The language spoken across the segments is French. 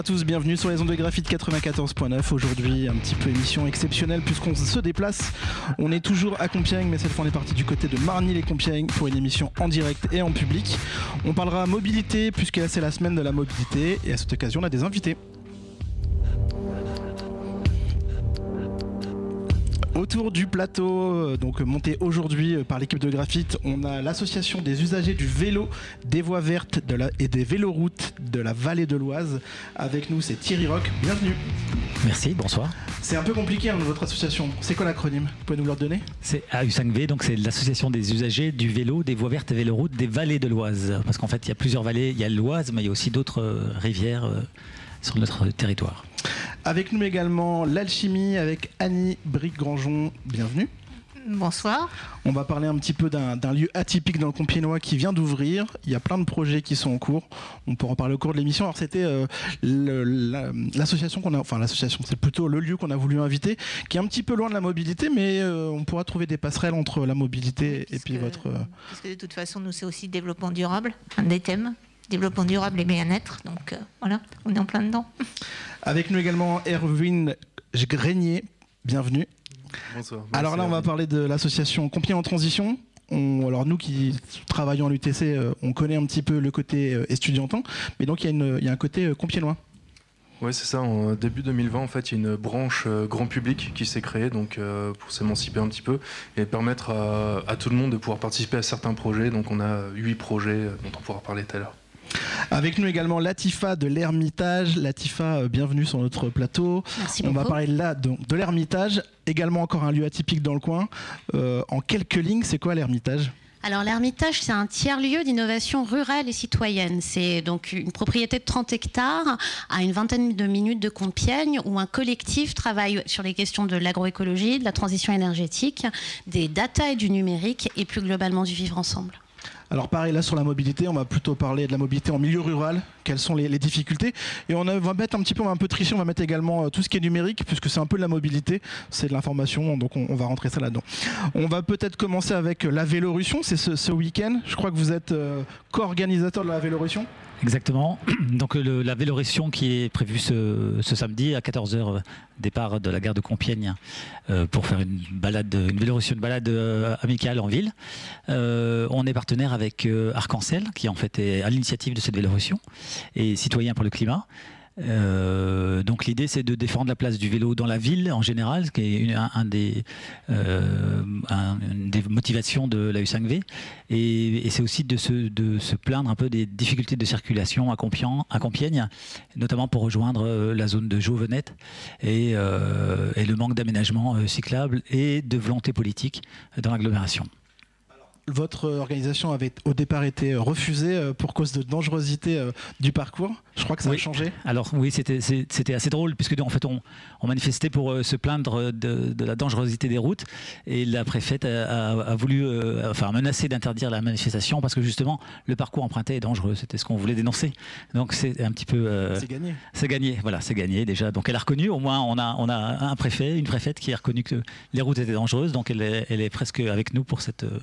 à tous, bienvenue sur les ondes de graphite 94.9. Aujourd'hui, un petit peu émission exceptionnelle puisqu'on se déplace. On est toujours à Compiègne, mais cette fois on est parti du côté de Marny les Compiègne pour une émission en direct et en public. On parlera mobilité puisque c'est la semaine de la mobilité et à cette occasion on a des invités. Autour du plateau, euh, donc monté aujourd'hui euh, par l'équipe de Graphite, on a l'association des usagers du vélo, des voies vertes de la, et des véloroutes de la vallée de l'Oise. Avec nous, c'est Thierry Rock. Bienvenue. Merci, bonsoir. C'est un peu compliqué hein, votre association. C'est quoi l'acronyme? Vous pouvez nous le redonner? C'est AU5V, donc c'est l'association des usagers du vélo, des voies vertes et véloroutes des vallées de l'Oise. Parce qu'en fait, il y a plusieurs vallées. Il y a l'Oise, mais il y a aussi d'autres euh, rivières sur notre territoire. Avec nous également l'alchimie avec Annie Bric-Grangeon. Bienvenue. Bonsoir. On va parler un petit peu d'un lieu atypique dans le Compiègnois qui vient d'ouvrir. Il y a plein de projets qui sont en cours. On pourra en parler au cours de l'émission. Alors c'était euh, l'association qu'on a, enfin l'association, c'est plutôt le lieu qu'on a voulu inviter, qui est un petit peu loin de la mobilité, mais euh, on pourra trouver des passerelles entre la mobilité et puis votre. euh, Parce que de toute façon, nous, c'est aussi développement durable, un des thèmes. Développement durable et bien-être. Donc euh, voilà, on est en plein dedans. Avec nous également Erwin Grenier. Bienvenue. Bonsoir. Alors là, on va parler de l'association Compiègne en transition. On- alors nous qui travaillons à l'UTC, euh, on connaît un petit peu le côté euh, estudiantin, mais donc il y, a y un côté compiègnois. Ouais, c'est ça. En début 2020, en fait, il y a une branche euh, grand public qui s'est créée donc, euh, pour s'émanciper un petit peu et permettre à, à tout le monde de pouvoir participer à certains projets. Donc, on a huit projets dont on pourra parler tout à l'heure. Avec nous également Latifa de l'Ermitage. Latifa, euh, bienvenue sur notre plateau. Merci On va parler là donc, de l'Ermitage, également encore un lieu atypique dans le coin. Euh, en quelques lignes, c'est quoi l'Ermitage? Alors l'Ermitage, c'est un tiers-lieu d'innovation rurale et citoyenne. C'est donc une propriété de 30 hectares à une vingtaine de minutes de Compiègne où un collectif travaille sur les questions de l'agroécologie, de la transition énergétique, des data et du numérique et plus globalement du vivre ensemble. Alors pareil, là sur la mobilité, on va plutôt parler de la mobilité en milieu rural, quelles sont les, difficultés? Et on va mettre un petit peu, on va un peu tricher, on va mettre également euh, tout ce qui est numérique, puisque c'est un peu de la mobilité, c'est de l'information, donc on, va rentrer ça là-dedans. On va peut-être commencer avec la Vélorussion, c'est ce, ce week-end. Je crois que vous êtes euh, co-organisateur de la Vélorussion. Exactement. Donc le- la Vélorussion qui est prévue ce, ce samedi à 14h, départ de la gare de Compiègne euh, pour faire une balade, une une balade euh, amicale en ville. Euh, on est partenaire avec euh, Arc-en-Ciel qui en fait est à l'initiative de cette Vélorussion et Citoyens pour le climat. Euh, donc l'idée c'est de défendre la place du vélo dans la ville en général, ce qui est une, euh, des motivations de la U5V. Et, c'est aussi de se, plaindre un peu des difficultés de circulation à Compiègne, notamment pour rejoindre euh, la zone de Jauvenette et, le manque d'aménagement cyclable et de volonté politique dans l'agglomération. Votre organisation avait au départ été euh, refusée euh, pour cause de dangerosité euh, du parcours. Je crois que ça a changé. Alors oui, c'était assez drôle puisque en fait on, on manifestait pour se plaindre de, de la dangerosité des routes et la préfète a, a- a voulu, euh, enfin menacé d'interdire la manifestation parce que justement le parcours emprunté est dangereux. C'était ce qu'on voulait dénoncer. Donc c'est un petit peu euh, C'est gagné. c'est gagné. Voilà, c'est gagné déjà. Donc elle a reconnu. Au moins on a on a un préfet, une préfète qui a reconnu que les routes étaient dangereuses. Donc elle est, elle est presque avec nous pour cette euh,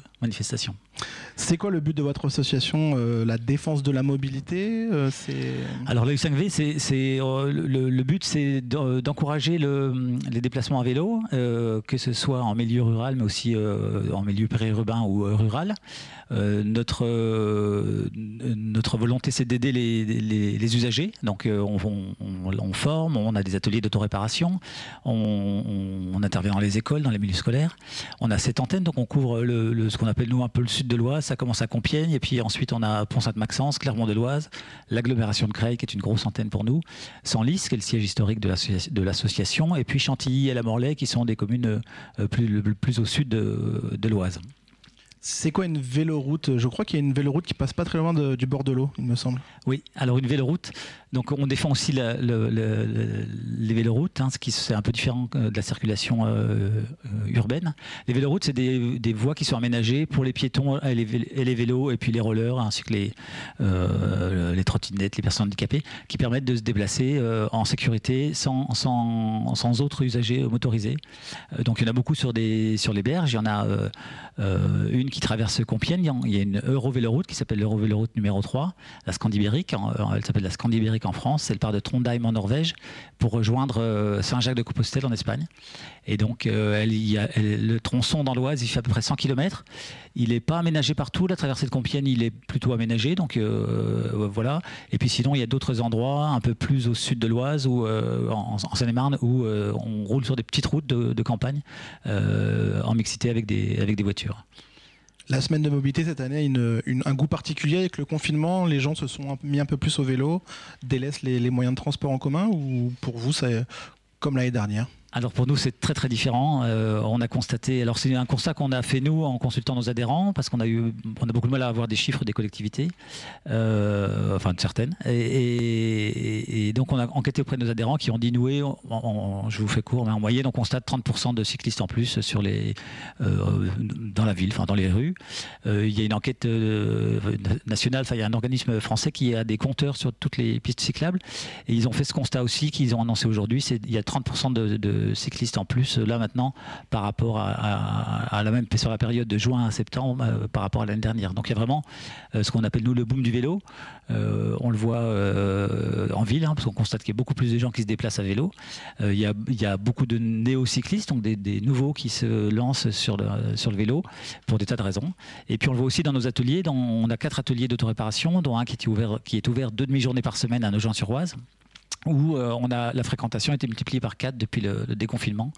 manifestation. C'est quoi le but de votre association euh, La défense de la mobilité euh, Alors la U5V, c'est, c'est, euh, le, but, c'est d'en- d'encourager le- les déplacements à vélo, euh, que ce soit en milieu rural, mais aussi euh, en milieu périurbain ou euh, rural. Euh, notre, euh, notre volonté, c'est d'aider les, les- usagers. Donc euh, on, forme, on a des ateliers d'autoréparation, on, on- intervient dans les écoles, dans les milieux scolaires. On a cette antenne, donc on couvre le- ce qu'on appelle nous un peu le sud de l'Oise. Ça commence à Compiègne, et puis ensuite on a Pont-Sainte-Maxence, Clermont-de-Loise, l'agglomération de Creil, qui est une grosse antenne pour nous, Senlis, qui est le siège historique de l'associa- de l'association, et puis Chantilly et la Morlaix, qui sont des communes euh, plus, au sud de l'Oise. C'est quoi une véloroute? Je crois qu'il y a une véloroute qui passe pas très loin du bord de l'eau, il me semble. Oui, alors une véloroute. Donc on défend aussi les véloroutes, hein, ce qui c'est un peu différent euh, de la circulation euh, euh, urbaine. Les véloroutes, c'est des, voies qui sont aménagées pour les piétons et les, vélos, et puis les rollers, ainsi que les, trottinettes, les personnes handicapées, qui permettent de se déplacer en sécurité sans, sans, sans autres usagers motorisés. Donc il y en a beaucoup sur, des, sur les berges. Il y en a une qui qui traverse Compiègne. Il y a une Eurovéloroute qui s'appelle l'Eurovéloroute numéro 3, la Scandibérique. Elle s'appelle la Scandibérique en France. Elle part de Trondheim en Norvège pour rejoindre Saint-Jacques-de-Compostelle en Espagne. Et donc, a, le tronçon dans l'Oise, il fait à peu près 100 km. Il n'est pas aménagé partout. La traversée de Compiègne, il est plutôt aménagé. Donc, voilà. Et puis sinon, il y a d'autres endroits un peu plus au sud de l'Oise, en, Seine-et-Marne, où on roule sur des petites routes de, campagne en mixité avec des voitures. La semaine de mobilité cette année a un goût particulier avec le confinement. Les gens se sont mis un peu plus au vélo, délaissent les, les moyens de transport en commun ou pour vous, c'est comme l'année dernière? Alors pour nous, c'est très très différent. Euh, on a constaté, alors c'est un constat qu'on a fait nous en consultant nos adhérents, parce qu'on a eu, on a beaucoup de mal à avoir des chiffres des collectivités, euh, enfin de certaines. Et, donc on a enquêté auprès de nos adhérents qui ont dit nous, je vous fais court, mais en moyenne on constate 30% de cyclistes en plus sur les, euh, dans la ville, enfin dans les rues. il y a une enquête nationale, il y a un organisme français qui a des compteurs sur toutes les pistes cyclables, et ils ont fait ce constat aussi qu'ils ont annoncé aujourd'hui, c'est il y a 30% de cyclistes en plus là maintenant par rapport à, la même sur la période de juin à septembre euh, par rapport à l'année dernière. Donc il y a vraiment euh, ce qu'on appelle nous le boom du vélo. Euh, on le voit en ville hein, parce qu'on constate qu'il y a beaucoup plus de gens qui se déplacent à vélo. il, y a, beaucoup de néo-cyclistes, donc des, nouveaux qui se lancent sur le, vélo pour des tas de raisons. Et puis on le voit aussi dans nos ateliers. on a quatre ateliers d'autoréparation, dont un qui est ouvert, qui est ouvert deux demi-journées par semaine à Nogent-sur-Oise où euh, on a, la fréquentation a été multipliée par 4 depuis le, déconfinement.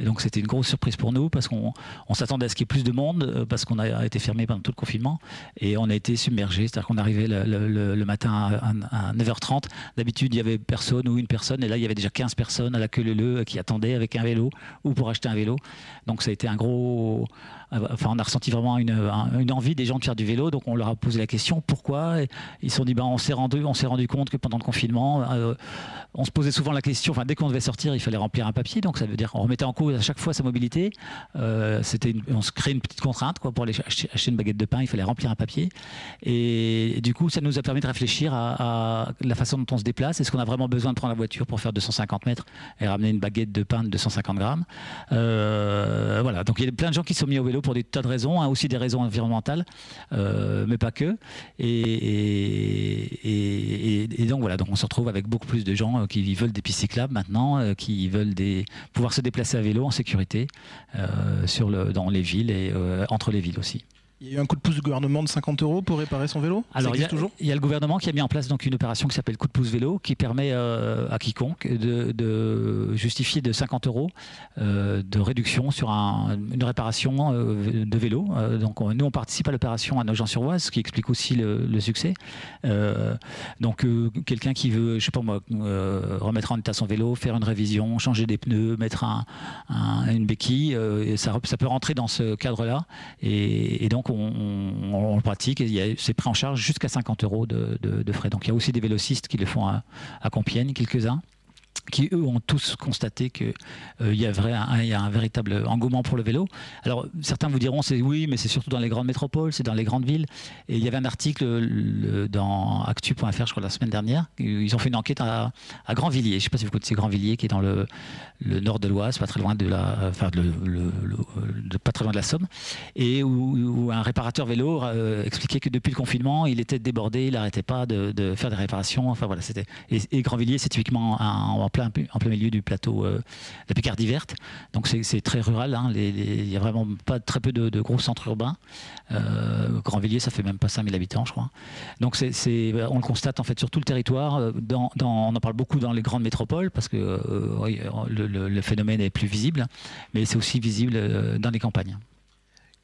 Donc c'était une grosse surprise pour nous parce qu'on s'attendait à ce qu'il y ait plus de monde euh, parce qu'on a été fermé pendant tout le confinement et on a été submergé. C'est-à-dire qu'on arrivait le, matin à, 9h30. D'habitude il y avait personne ou une personne et là il y avait déjà 15 personnes à la queue leu qui attendaient avec un vélo ou pour acheter un vélo. Donc ça a été un gros Enfin, on a ressenti vraiment une, envie des gens de faire du vélo, donc on leur a posé la question pourquoi? ils se sont dit ben, on s'est rendu, rendu compte que pendant le confinement, euh, on se posait souvent la question. Enfin, dès qu'on devait sortir, il fallait remplir un papier, donc ça veut dire qu'on remettait en cause à chaque fois sa mobilité. Euh, on se crée une petite contrainte quoi pour aller acheter, une baguette de pain, il fallait remplir un papier. Et, du coup, ça nous a permis de réfléchir à, la façon dont on se déplace. Est-ce qu'on a vraiment besoin de prendre la voiture pour faire 250 mètres et ramener une baguette de pain de 250 grammes? Euh, Voilà. Donc il y a plein de gens qui sont mis au vélo pour des tas de raisons, hein, aussi des raisons environnementales, euh, mais pas que. Et, donc voilà, donc on se retrouve avec beaucoup plus de gens euh, qui veulent des pistes cyclables maintenant, euh, qui veulent des, pouvoir se déplacer à vélo en sécurité dans les villes et entre les villes aussi. Il y a eu un coup de pouce du gouvernement de 50 euros pour réparer son vélo? Alors, il y, a, toujours? il y a le gouvernement qui a mis en place donc une opération qui s'appelle coup de pouce vélo, qui permet euh, à quiconque de, justifier de 50 euros euh, de réduction sur une réparation euh, de vélo. donc, nous, on participe à l'opération à Nogent-sur-Oise, ce qui explique aussi le, succès. donc, quelqu'un qui veut, je sais pas moi, remettre en état son vélo, faire une révision, changer des pneus, mettre une béquille, ça, ça, peut rentrer dans ce cadre-là. Et, et donc, on, le pratique et c'est pris en charge jusqu'à 50 euros de, frais. Donc il y a aussi des vélocistes qui le font à, à Compiègne, quelques-uns qui eux ont tous constaté qu'il euh, y, a un véritable engouement pour le vélo. Alors certains vous diront c'est oui, mais c'est surtout dans les grandes métropoles, c'est dans les grandes villes. Et il y avait un article dans actu.fr, je crois la semaine dernière, ils ont fait une enquête à, Grandvilliers. Je ne sais pas si vous connaissez Grandvilliers, qui est dans le, nord de l'Oise, pas très loin de la, enfin pas très loin de la Somme, et où, un réparateur vélo euh, expliquait que depuis le confinement, il était débordé, il n'arrêtait pas de, faire des réparations. Enfin voilà, c'était et, Grandvilliers, c'est typiquement un, plein, en plein milieu du plateau euh, de la Picardie verte. Donc c'est très rural. Hein. Il n'y a vraiment pas très peu de, gros centres urbains. Euh, Grandvilliers, ça fait même pas 5000 habitants, je crois. Donc c'est on le constate en fait sur tout le territoire. Euh, dans, on en parle beaucoup dans les grandes métropoles parce que le, phénomène est plus visible, mais c'est aussi visible dans les campagnes.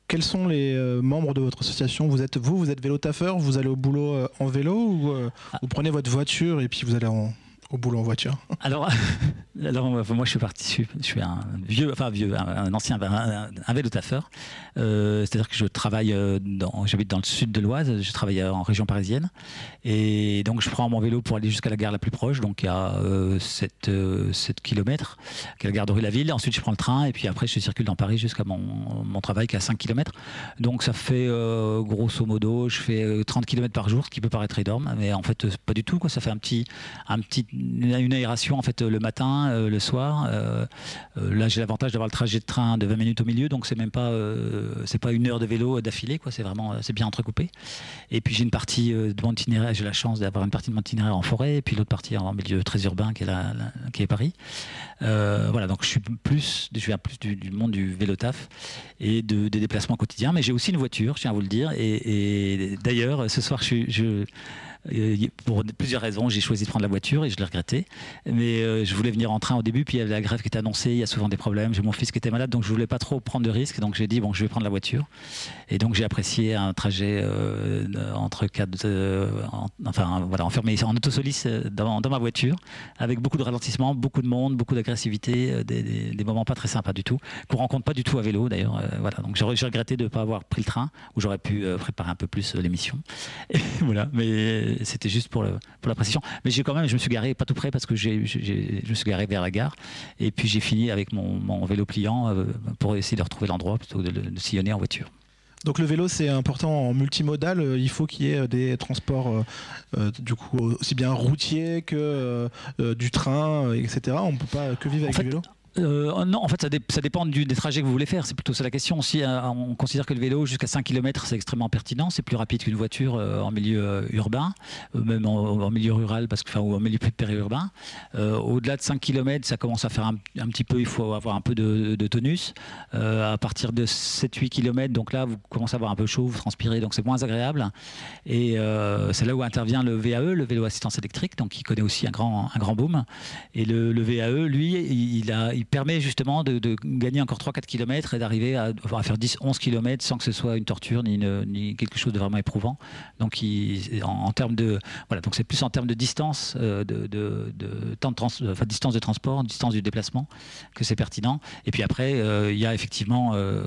Quels sont les membres de votre association? Vous êtes vous, vous êtes vélo taffeur, vous allez au boulot en vélo ou ah. vous prenez votre voiture et puis vous allez en, au boulot en voiture Alors, alors moi je suis parti, je suis, un vieux, enfin vieux, un, ancien, un, vélo taffeur. Euh, c'est-à-dire que je travaille, euh, j'habite dans le sud de l'Oise, je travaille en région parisienne, et donc je prends mon vélo pour aller jusqu'à la gare la plus proche, donc y a 7, euh, 7 km, qui est la gare de Rue-la-Ville. Ensuite je prends le train, et puis après je circule dans Paris jusqu'à mon, mon travail qui est à 5 km. Donc ça fait grosso modo, je fais 30 km par jour, ce qui peut paraître énorme, mais en fait pas du tout. Ça fait un petit, un petit une aération en fait le matin, le soir. là, j'ai l'avantage d'avoir le trajet de train de 20 minutes au milieu, donc c'est même pas c'est pas une heure de vélo d'affilée, quoi. C'est vraiment c'est bien entrecoupé. Et puis j'ai une partie de mon j'ai la chance d'avoir une partie de mon itinéraire en forêt, et puis l'autre partie en milieu très urbain qui est, qui est Paris. voilà, donc je suis plus, je viens plus du, monde du vélo taf et de, des déplacements quotidiens, mais j'ai aussi une voiture, je tiens à vous le dire. Et, d'ailleurs, ce soir, je, je pour plusieurs raisons, j'ai choisi de prendre la voiture et je l'ai regretté. Mais euh, je voulais venir en train au début, puis il y avait la grève qui était annoncée, il y a souvent des problèmes. J'ai mon fils qui était malade, donc je voulais pas trop prendre de risques. Donc j'ai dit, bon, je vais prendre la voiture. Et donc j'ai apprécié un trajet euh, entre quatre. Euh, enfin, voilà, enfermé en autosolis dans, ma voiture, avec beaucoup de ralentissement, beaucoup de monde, beaucoup d'agressivité, des, des, moments pas très sympas du tout, qu'on rencontre pas du tout à vélo d'ailleurs. voilà, donc j'ai regretté de ne pas avoir pris le train, où j'aurais pu préparer un peu plus l'émission. voilà, mais c'était juste pour, pour la précision. Mais j'ai quand même, je me suis garé pas tout près parce que j'ai, je me suis garé vers la gare. Et puis j'ai fini avec mon, vélo pliant euh, pour essayer de retrouver l'endroit plutôt que de, sillonner en voiture. Donc le vélo c'est important en multimodal, euh, il faut qu'il y ait des transports euh, du coup aussi bien routiers que du train, etc. On ne peut pas que vivre avec le vélo? Euh, non, en fait, ça, dépend des trajets que vous voulez faire. C'est plutôt ça la question. Si euh, on considère que le vélo jusqu'à 5 km, c'est extrêmement pertinent, c'est plus rapide qu'une voiture euh, en milieu urbain, même en, milieu rural, parce que, ou en milieu périurbain. Au-delà de 5 km, ça commence à faire un, petit peu, il faut avoir un peu de, tonus. à partir de 7-8 km, donc là, vous commencez à avoir un peu chaud, vous transpirez, donc c'est moins agréable. Et c'est là où intervient le VAE, le vélo assistance électrique, donc qui connaît aussi un grand, un grand boom. Et le, VAE, lui, il a il permet justement de, gagner encore 3-4 km et d'arriver à, faire 10-11 km sans que ce soit une torture ni, ni, quelque chose de vraiment éprouvant. Donc, en, termes de voilà, donc c'est plus en termes de distance, euh, de, de, temps de trans, enfin, distance de transport, distance du déplacement que c'est pertinent. Et puis après, euh, il y a effectivement, euh,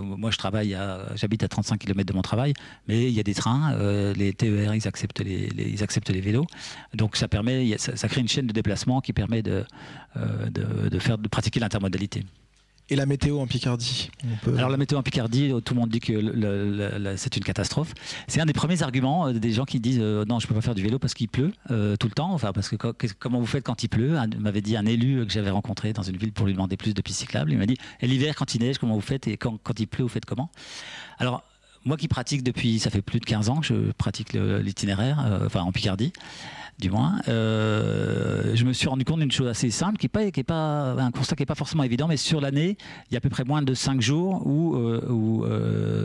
moi je travaille, j'habite à 35 km de mon travail, mais il y a des trains, les TER, ils acceptent les, ils acceptent les vélos, donc ça permet, ça, crée une chaîne de déplacement qui permet de, de, de faire de pratiquer l'intermodalité. Et la météo en Picardie Alors la météo en Picardie, tout le monde dit que c'est une catastrophe. C'est un des premiers arguments euh, des gens qui disent euh, non, je peux pas faire du vélo parce qu'il pleut euh, tout le temps. Enfin, parce que comment vous faites quand il pleut? M'avait dit un élu que j'avais rencontré dans une ville pour lui demander plus de pistes cyclables. Il m'a dit et l'hiver quand il neige, comment vous faites? Et quand, quand il pleut, vous faites comment? Alors moi qui pratique depuis, ça fait plus de 15 ans que je pratique l'itinéraire, enfin en Picardie du moins, euh, je me suis rendu compte d'une chose assez simple, qui n'est pas, est pas un constat qui n'est pas forcément évident, mais sur l'année, il y a à peu près moins de 5 jours ou, euh, ou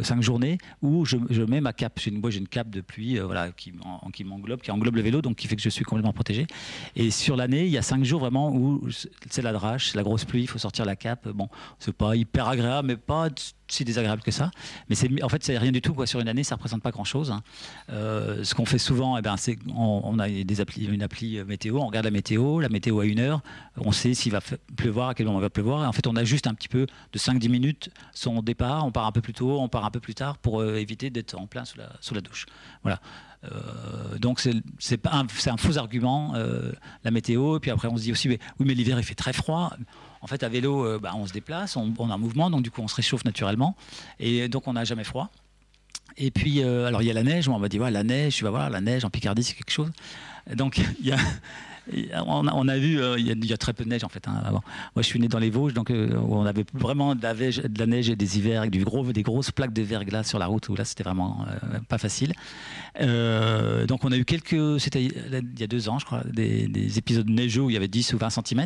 5 euh, journées où je, mets ma cape. J'ai une, moi, j'ai une cape de pluie voilà, qui, m'englobe, qui englobe le vélo, donc qui fait que je suis complètement protégé. Et sur l'année, il y a 5 jours vraiment où c'est la drache, la grosse pluie, il faut sortir la cape. Bon, c'est pas hyper agréable, mais pas si désagréable que ça. Mais c'est, en fait, c'est rien du tout. Quoi. Sur une année, ça ne représente pas grand-chose. Hein. Euh, ce qu'on fait souvent, eh ben, c'est on, a une appli météo, on regarde la météo, la météo à une heure, on sait s'il va pleuvoir, à quel moment il va pleuvoir. Et en fait, on ajuste un petit peu de 5-10 minutes son départ. On part un peu plus tôt, on part un peu plus tard pour euh, éviter d'être en plein sous la, douche. Voilà. Euh, donc c'est, un, c'est un faux argument, la météo. Et puis après, on se dit aussi, oui, mais l'hiver, il fait très froid. En fait, à vélo, euh, bah, on se déplace, on, a un mouvement, donc du coup, on se réchauffe naturellement. Et donc, on n'a jamais froid. Et puis, euh, alors il y a la neige, on m'a dit, ouais, la neige, tu vas voir, la neige en Picardie, c'est quelque chose. Donc, il y a, on a, vu, euh, il, y a, très peu de neige en fait. Hein, Moi, je suis né dans les Vosges, donc euh, on avait vraiment de la, neige, et des hivers avec du gros, des grosses plaques de verglas sur la route où là, c'était vraiment euh, pas facile. donc, on a eu quelques, c'était il y a deux ans, je crois, des, épisodes neigeux où il y avait 10 ou 20 cm.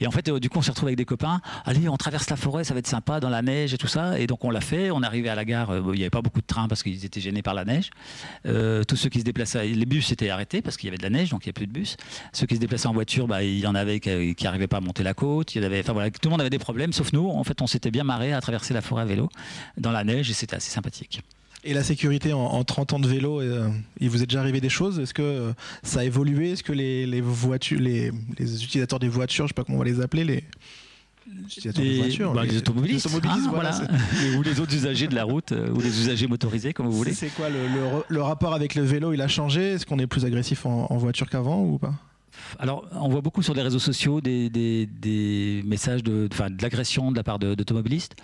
Et en fait, du coup, on s'est retrouvé avec des copains. Allez, on traverse la forêt, ça va être sympa dans la neige et tout ça. Et donc, on l'a fait. On est arrivé à la gare. il n'y avait pas beaucoup de trains parce qu'ils étaient gênés par la neige. tous ceux qui se déplaçaient, les bus étaient arrêtés parce qu'il y avait de la neige, donc il n'y a plus de bus. Ceux se déplaçaient en voiture, bah, il y en avait qui n'arrivaient pas à monter la côte. Il y avait, enfin, voilà, tout le monde avait des problèmes, sauf nous. En fait, on s'était bien marré à traverser la forêt à vélo dans la neige et c'était assez sympathique. Et la sécurité en, 30 ans de vélo, euh, il vous est déjà arrivé des choses? Est-ce que euh, ça a évolué? Est-ce que les, voitures, les, utilisateurs des voitures, je sais pas comment on va les appeler, les, voitures, bah, les, automobilistes, ah, voilà, ou les autres usagers de la route, euh, ou les usagers motorisés, comme vous voulez. C'est quoi le, rapport avec le vélo Il a changé? Est-ce qu'on est plus agressif en, en voiture qu'avant ou pas? Alors, on voit beaucoup sur les réseaux sociaux des, messages de, de l'agression de la part d'automobilistes.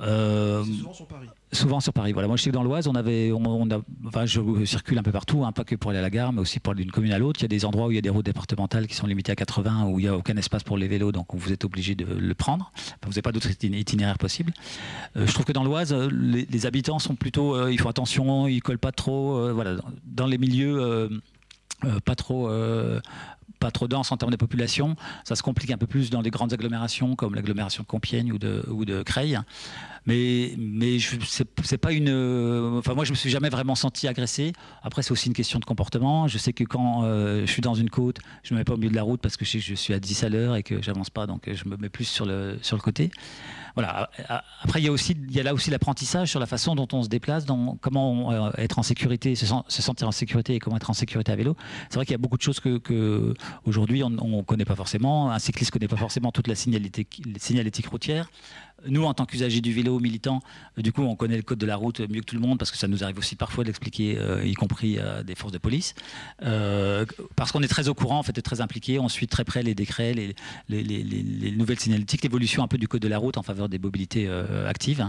euh, souvent sur Paris. Souvent sur Paris. Voilà. Moi, je sais que dans l'Oise, on avait, on, a, enfin, je circule un peu partout, hein, pas que pour aller à la gare, mais aussi pour aller d'une commune à l'autre. Il y a des endroits où il y a des routes départementales qui sont limitées à 80, où il n'y a aucun espace pour les vélos, donc vous êtes obligé de le prendre. vous n'avez pas d'autres itinéraires possibles. Euh, je trouve que dans l'Oise, euh, les, habitants sont plutôt, ils font attention, ils collent pas trop. voilà, dans les milieux. Pas trop pas trop dense en termes de population. Ça se complique un peu plus dans les grandes agglomérations comme l'agglomération de Compiègne ou de, ou Creil. Mais, mais c'est pas une. Enfin, moi, je me suis jamais vraiment senti agressé. Après, c'est aussi une question de comportement. Je sais que quand euh, je suis dans une côte, je me mets pas au milieu de la route parce que je, je suis à 10 à l'heure et que j'avance pas, donc je me mets plus sur le, sur le côté voilà. Après, il y a aussi, il y a là aussi l'apprentissage sur la façon dont on se déplace, comment euh, être en sécurité, se, sentir en sécurité et comment être en sécurité à vélo. C'est vrai qu'il y a beaucoup de choses que, aujourd'hui on ne connaît pas forcément. Un cycliste ne connaît pas forcément toute la signalétique, signalétique routière nous, en tant qu'usagers du vélo militant, euh, du coup, on connaît le code de la route mieux que tout le monde parce que ça nous arrive aussi parfois d'expliquer, euh, y compris à des forces de police. Euh, parce qu'on est très au courant, en fait, et très impliqué. On suit très près les décrets, les, les, nouvelles signalétiques, l'évolution un peu du code de la route en faveur des mobilités actives.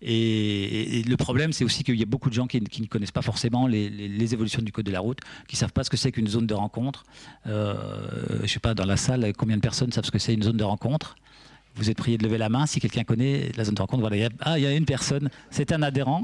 Et, le problème, c'est aussi qu'il y a beaucoup de gens qui, ne connaissent pas forcément les, évolutions du code de la route, qui ne savent pas ce que c'est qu'une zone de rencontre. je ne sais pas, dans la salle, combien de personnes savent ce que c'est une zone de rencontre? Vous êtes prié de lever la main si quelqu'un connaît la zone de rencontre. Voilà, il y a, ah, il y a une personne, c'est un adhérent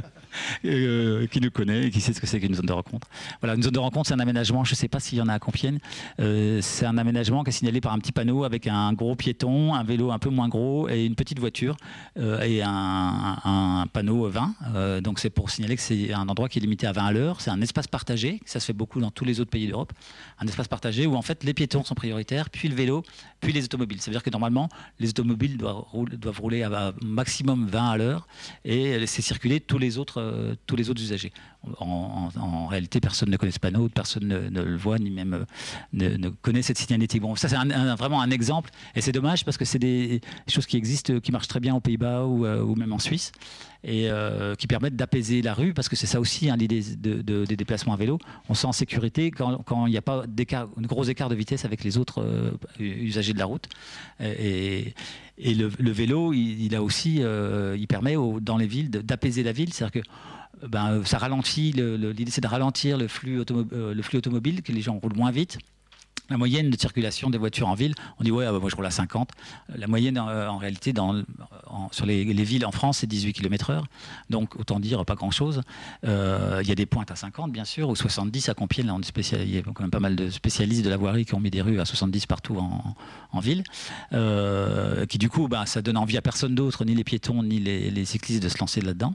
euh, qui nous connaît et qui sait ce que c'est qu'une zone de rencontre. Voilà, une zone de rencontre, c'est un aménagement, je ne sais pas s'il y en a à Compiègne, euh, c'est un aménagement qui est signalé par un petit panneau avec un gros piéton, un vélo un peu moins gros et une petite voiture euh, et un, panneau 20. donc c'est pour signaler que c'est un endroit qui est limité à 20 à l'heure, c'est un espace partagé, ça se fait beaucoup dans tous les autres pays d'Europe, un espace partagé où en fait les piétons sont prioritaires, puis le vélo, puis les automobiles. Ça veut dire que normalement, les automobiles doivent rouler, à maximum 20 à l'heure et laisser circuler tous les autres, euh, tous les autres usagers. En, réalité, personne ne connaît ce panneau, personne ne, le voit, ni même euh, ne, connaît cette signalétique. Bon, ça, c'est vraiment un exemple, et c'est dommage parce que c'est des choses qui existent, qui marchent très bien aux Pays-Bas ou, euh, même en Suisse, et qui permettent d'apaiser la rue, parce que c'est ça aussi hein, l'idée des déplacements à vélo. On se sent en sécurité quand il n'y a pas de gros écart de vitesse avec les autres usagers de la route. Et, le, vélo, il, a aussi, euh, il permet dans les villes d'apaiser la ville. C'est-à-dire que ben, ça ralentit, l'idée c'est de ralentir euh, le flux automobile, que les gens roulent moins vite la moyenne de circulation des voitures en ville, on dit ouais, ah bah, moi je roule à 50. La moyenne euh, en réalité sur les, villes en France, c'est 18 km/h. Donc autant dire pas grand-chose. Euh, il y a des pointes à 50 bien sûr, ou 70 à Compiègne. Là, on il y a quand même pas mal de spécialistes de la voirie qui ont mis des rues à 70 partout en, ville. Euh, qui du coup, bah, ça donne envie à personne d'autre, ni les piétons, ni les, cyclistes de se lancer là-dedans,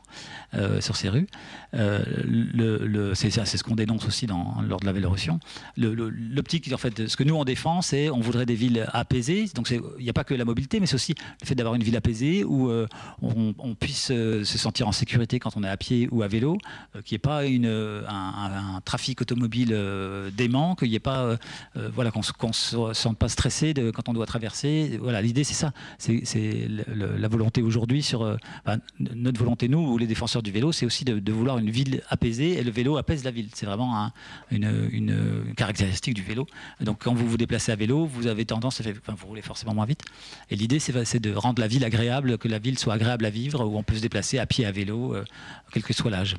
sur ces rues. C'est ce qu'on dénonce aussi dans, lors de la Vélorution. L'optique en fait ce que nous on défend, c'est on voudrait des villes apaisées. Donc il n'y a pas que la mobilité, mais c'est aussi le fait d'avoir une ville apaisée où euh, on, puisse euh, se sentir en sécurité quand on est à pied ou à vélo, euh, qu'il n'y ait pas une, un, trafic automobile dément, qu'il n'y ait pas, voilà, qu'on ne se sente pas stressé quand on doit traverser. Voilà, l'idée c'est ça, c'est la volonté aujourd'hui sur notre volonté nous ou les défenseurs du vélo, c'est aussi de, vouloir une ville apaisée et le vélo apaise la ville. C'est vraiment une, caractéristique du vélo. Quand vous vous déplacez à vélo, vous avez tendance, enfin, vous roulez forcément moins vite. Et l'idée, c'est de rendre la ville agréable, que la ville soit agréable à vivre, où on peut se déplacer à pied, à vélo, euh, quel que soit l'âge.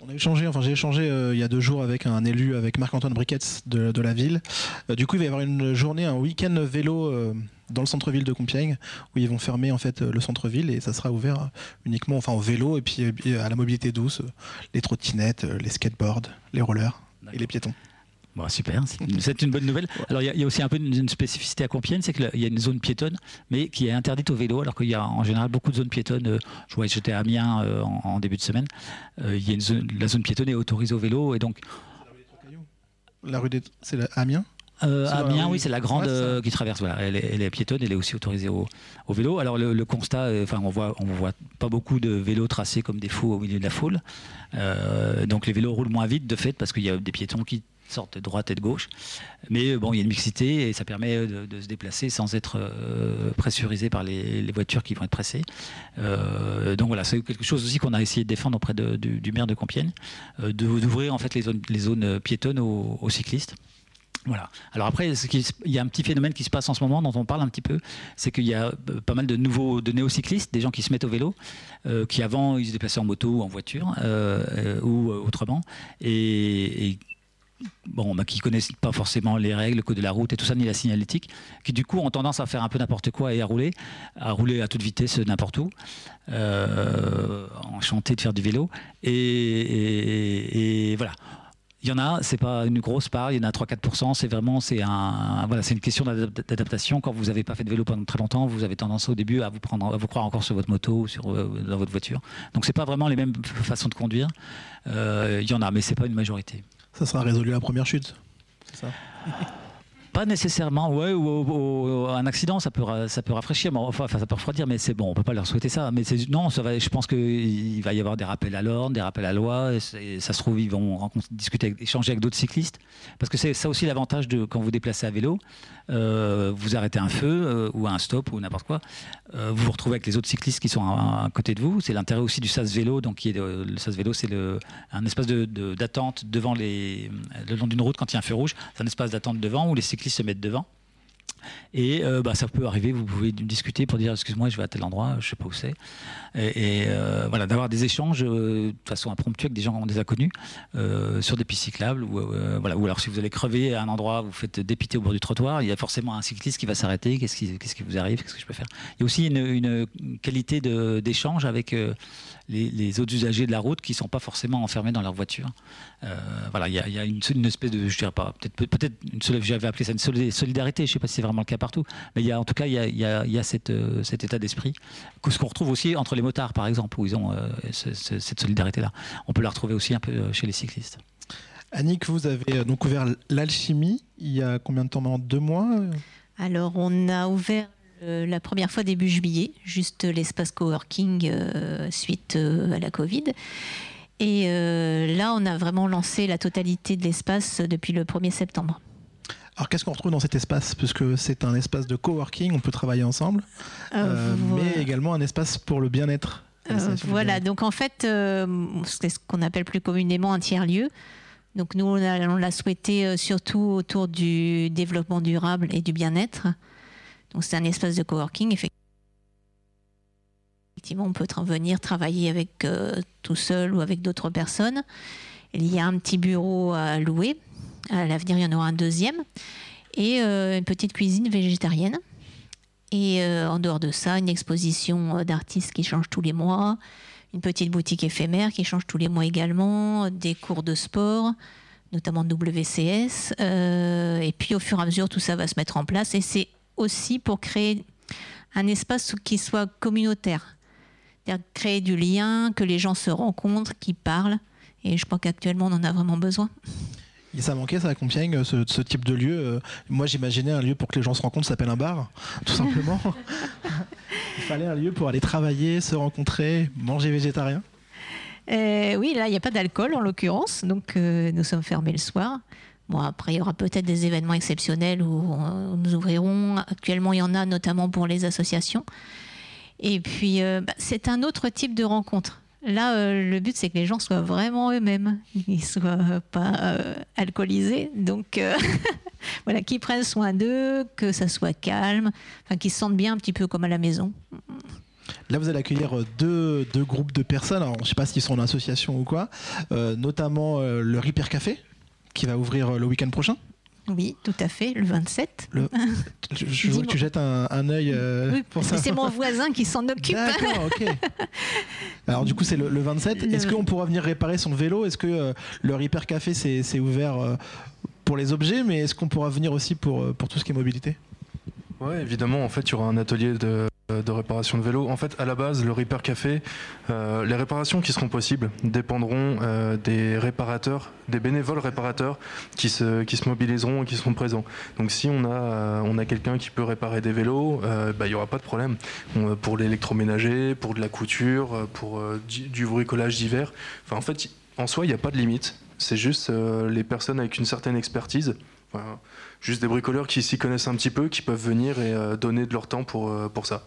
On a échangé, enfin j'ai échangé euh, il y a deux jours avec un élu, avec Marc-Antoine Briquetz de, la ville. Euh, du coup, il va y avoir une journée, un week-end vélo dans le centre-ville de Compiègne, où ils vont fermer en fait le centre-ville et ça sera ouvert uniquement, enfin au vélo et puis à la mobilité douce, les trottinettes, les skateboards, les rollers et les piétons. Bon, super, c'est une bonne nouvelle. Alors il y, a aussi un peu une, spécificité à Compiègne, c'est qu'il y a une zone piétonne, mais qui est interdite au vélo, alors qu'il y a en général beaucoup de zones piétonnes. Euh, je vois, j'étais à Amiens euh, en, début de semaine. Euh, y a une zone, la zone piétonne est autorisée au vélo et donc. La rue des, c'est Amiens? Amiens, oui, c'est la grande qui traverse. Voilà, elle est, piétonne, elle est aussi autorisée au, vélo. Alors le, constat, enfin, on voit, on voit pas beaucoup de vélos tracés comme des fous au milieu de la foule. donc les vélos roulent moins vite de fait parce qu'il y a des piétons qui sorte de droite et de gauche. Mais bon, il y a une mixité et ça permet de, se déplacer sans être euh, pressurisé par les, voitures qui vont être pressées. Euh, donc voilà, c'est quelque chose aussi qu'on a essayé de défendre auprès du, maire de Compiègne, euh, d'ouvrir en fait les zones, piétonnes aux, cyclistes. Voilà. Alors après, il y a un petit phénomène qui se passe en ce moment dont on parle un petit peu, c'est qu'il y a euh, pas mal de nouveaux, de néocyclistes, des gens qui se mettent au vélo, qui avant ils se déplaçaient en moto ou en voiture ou autrement, et, bon, bah, qui connaissent pas forcément les règles, le code de la route et tout ça, ni la signalétique, qui du coup ont tendance à faire un peu n'importe quoi et à rouler, à rouler à toute vitesse n'importe où, enchanté de faire du vélo, et voilà. Il y en a, c'est pas une grosse part, il y en a 3-4%, c'est vraiment c'est un, voilà, c'est une question d'adaptation. Quand vous n'avez pas fait de vélo pendant très longtemps, vous avez tendance au début à vous, prendre, à vous croire encore sur votre moto ou sur, euh, dans votre voiture. Donc c'est pas vraiment les mêmes façons de conduire. Euh, il y en a, mais c'est pas une majorité. Ça sera résolu la première chute, c'est ça pas nécessairement, ouais, ou, un accident, ça peut, ça peut rafraîchir, mais, enfin, ça peut refroidir, mais c'est bon, on peut pas leur souhaiter ça. Mais non, ça va, je pense qu'il va y avoir des rappels à l'ordre, des rappels à la loi, et, ça se trouve, ils vont discuter, échanger avec d'autres cyclistes. Parce que c'est ça aussi l'avantage de quand vous déplacez à vélo, euh, vous arrêtez un feu euh, ou un stop ou n'importe quoi, euh, vous vous retrouvez avec les autres cyclistes qui sont à, côté de vous. C'est l'intérêt aussi du SAS vélo, donc qui est le SAS vélo, c'est un espace d'attente de, devant les, le long d'une route quand il y a un feu rouge. C'est un espace d'attente devant où les cyclistes se mettent devant. Et euh, bah, ça peut arriver, vous pouvez discuter pour dire excuse-moi, je vais à tel endroit, je sais pas où c'est. Et, euh, voilà, d'avoir des échanges euh, de façon impromptue avec des gens, des inconnus, sur des pistes cyclables. Ou, voilà. ou alors si vous allez crever à un endroit, vous faites dépiter au bord du trottoir, il y a forcément un cycliste qui va s'arrêter. Qu'est-ce qui, qu'est-ce qui vous arrive? Qu'est-ce que je peux faire? Il y a aussi une, une qualité d'échange avec les, autres usagers de la route qui ne sont pas forcément enfermés dans leur voiture. Euh, voilà, il y, a, une, espèce de, je dirais pas, peut-être, peut-être une, j'avais appelé ça une solidarité. Je ne sais pas si c'est vraiment le cas partout, mais il y a, en tout cas, il y a, euh, cet état d'esprit, ce qu'on retrouve aussi entre les motards, par exemple, où ils ont euh, cette solidarité-là. On peut la retrouver aussi un peu chez les cyclistes. Annick, vous avez donc ouvert l'alchimie il y a combien de temps maintenant? Deux mois Alors, on a ouvert euh, la première fois début juillet, juste l'espace coworking euh, suite euh, à la Covid. Et là, on a vraiment lancé la totalité de l'espace depuis le 1er septembre. Alors qu'est-ce qu'on retrouve dans cet espace? Puisque c'est un espace de coworking, on peut travailler ensemble, mais également un espace pour le bien-être. voilà, donc en fait, c'est ce qu'on appelle plus communément un tiers-lieu. Donc nous, on l'a souhaité surtout autour du développement durable et du bien-être. C'est un espace de coworking. Effectivement, on peut venir travailler avec euh, tout seul ou avec d'autres personnes. Il y a un petit bureau à louer. À l'avenir, il y en aura un deuxième. Et euh, une petite cuisine végétarienne. Et euh, en dehors de ça, une exposition d'artistes qui change tous les mois, une petite boutique éphémère qui change tous les mois également, des cours de sport, notamment WCS. et puis au fur et à mesure, tout ça va se mettre en place. Et c'est aussi pour créer un espace qui soit communautaire. C'est-à-dire créer du lien, que les gens se rencontrent, qui parlent. Et je crois qu'actuellement, on en a vraiment besoin. Et ça manquait, ça, à Compiègne, ce, type de lieu. Euh, moi, j'imaginais un lieu pour que les gens se rencontrent, s'appelle un bar, tout simplement. Il fallait un lieu pour aller travailler, se rencontrer, manger végétarien. Euh, oui, là, il n'y a pas d'alcool, en l'occurrence. Donc, euh, nous sommes fermés le soir. Bon, après, il y aura peut-être des événements exceptionnels où nous ouvrirons. Actuellement, il y en a notamment pour les associations. Et puis, euh, bah, c'est un autre type de rencontre. Là, euh, le but, c'est que les gens soient vraiment eux-mêmes, ils ne soient pas euh, alcoolisés. Donc, voilà, qu'ils prennent soin d'eux, que ça soit calme, enfin, qu'ils se sentent bien un petit peu comme à la maison. Là, vous allez accueillir deux, deux groupes de personnes. Alors, je ne sais pas s'ils sont en association ou quoi, notamment le Ripper Café, qui va ouvrir euh, le week-end prochain? Oui, tout à fait, le 27. je, vois que tu jettes un, un œil euh, oui, pour ça. C'est mon voisin qui s'en occupe. D'accord, ok. Alors du coup, c'est le, 27. Est-ce qu'on pourra venir réparer son vélo? Est-ce que euh, le Repair Café, c'est ouvert pour les objets, mais est-ce qu'on pourra venir aussi pour, pour tout ce qui est mobilité? Oui, évidemment. En fait, il y aura un atelier de de réparation de vélo. En fait, à la base, le Repair Café, euh, les réparations qui seront possibles dépendront euh, des réparateurs, des bénévoles réparateurs qui se, qui se mobiliseront et qui seront présents. Donc si on a, a quelqu'un qui peut réparer des vélos, bah, il n'y aura pas de problème. pour l'électroménager, pour de la couture, pour du, bricolage d'hiver. En fait, en soi, il n'y a pas de limite. C'est juste les personnes avec une certaine expertise. Juste des bricoleurs qui s'y connaissent un petit peu, qui peuvent venir et donner de leur temps pour, pour ça.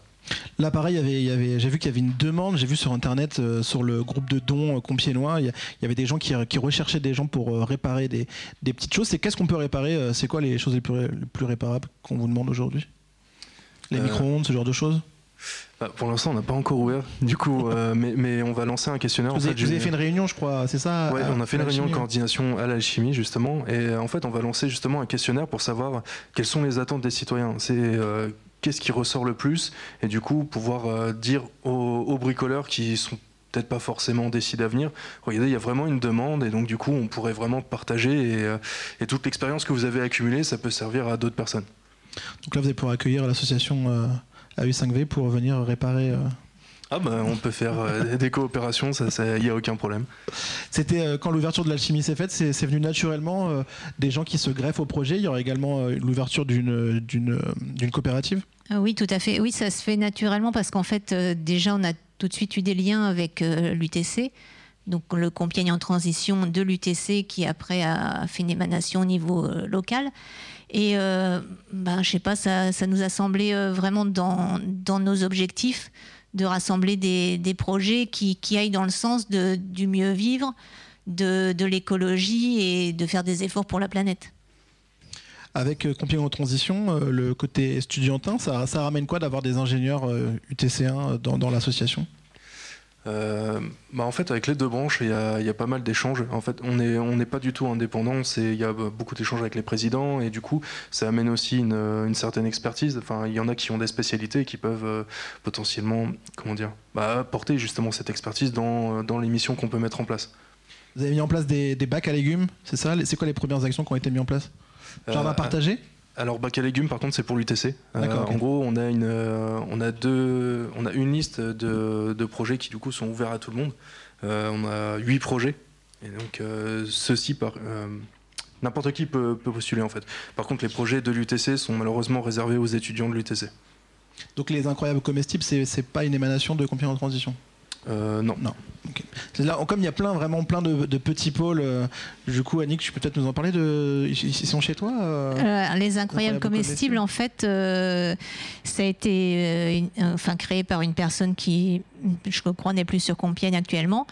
Là, pareil, y y avait, j'ai vu qu'il y avait une demande, j'ai vu sur Internet, euh, sur le groupe de dons compiénois, il y, avait des gens qui, recherchaient des gens pour réparer des, petites choses. C'est qu'est-ce qu'on peut réparer C'est quoi les choses les plus, les plus réparables qu'on vous demande aujourd'hui? Les micro-ondes, ce genre de choses? Bah, pour l'instant, on n'a pas encore ouvert. Du coup, euh, mais, on va lancer un questionnaire. Vous, avez, fait une réunion, je crois, c'est ça Oui, on a fait une réunion de coordination à l'alchimie, justement. Et euh, en fait, on va lancer justement un questionnaire pour savoir quelles sont les attentes des citoyens. C'est euh, qu'est-ce qui ressort le plus? Et du coup, pouvoir dire aux, bricoleurs qui sont peut-être pas forcément décidés à venir. Regardez, il y a vraiment une demande et donc du coup, on pourrait vraiment partager et, et toute l'expérience que vous avez accumulée, ça peut servir à d'autres personnes. Donc là, vous allez pouvoir accueillir l'association à U5V pour venir réparer. Euh. Ah bah on peut faire euh, des coopérations, il n'y a aucun problème. C'était euh, quand l'ouverture de l'alchimie s'est faite, c'est venu naturellement des gens qui se greffent au projet. Il y aura également l'ouverture d'une coopérative ah Oui, tout à fait. Oui, ça se fait naturellement parce qu'en fait, déjà, on a tout de suite eu des liens avec l'UTC. Donc le Compiègne en transition de l'UTC qui après a fait une émanation au niveau local. Et euh, ben, je sais pas, ça, ça nous a semblé euh, vraiment dans, dans, nos objectifs de rassembler des, des projets qui, qui, aillent dans le sens de, du mieux vivre, de, de l'écologie et de faire des efforts pour la planète. Avec euh, Compiègne en transition, euh, le côté studiantin, ça, ça ramène quoi d'avoir des ingénieurs UTC1 dans, dans l'association? Euh, bah en fait, avec les deux branches, il y a, pas mal d'échanges. En fait, on n'est on pas du tout indépendant. Il y a beaucoup d'échanges avec les présidents et du coup, ça amène aussi une, certaine expertise. Enfin, il y en a qui ont des spécialités et qui peuvent euh, potentiellement, comment dire, bah, porter justement cette expertise dans, dans les missions qu'on peut mettre en place. Vous avez mis en place des, bacs à légumes, c'est ça? C'est quoi les premières actions qui ont été mises en place? Jardin euh, partagé? Alors bac à légumes par contre c'est pour l'UTC. Euh, en gros on a une euh, on a deux on a une liste de, projets qui du coup sont ouverts à tout le monde. Euh, on a huit projets et donc ceux-ci par n'importe qui peut, peut, postuler en fait. Par contre les projets de l'UTC sont malheureusement réservés aux étudiants de l'UTC. Donc les incroyables comestibles c'est pas une émanation de Compiègne en transition? Euh, non. Non. Là, comme il y a plein, vraiment plein de, petits pôles, euh, du coup, Annick, tu peux peut-être nous en parler de. Ils sont chez toi euh, Les incroyables comestibles, en fait, ça a été enfin, créé par une personne qui, je crois, n'est plus sur Compiègne actuellement.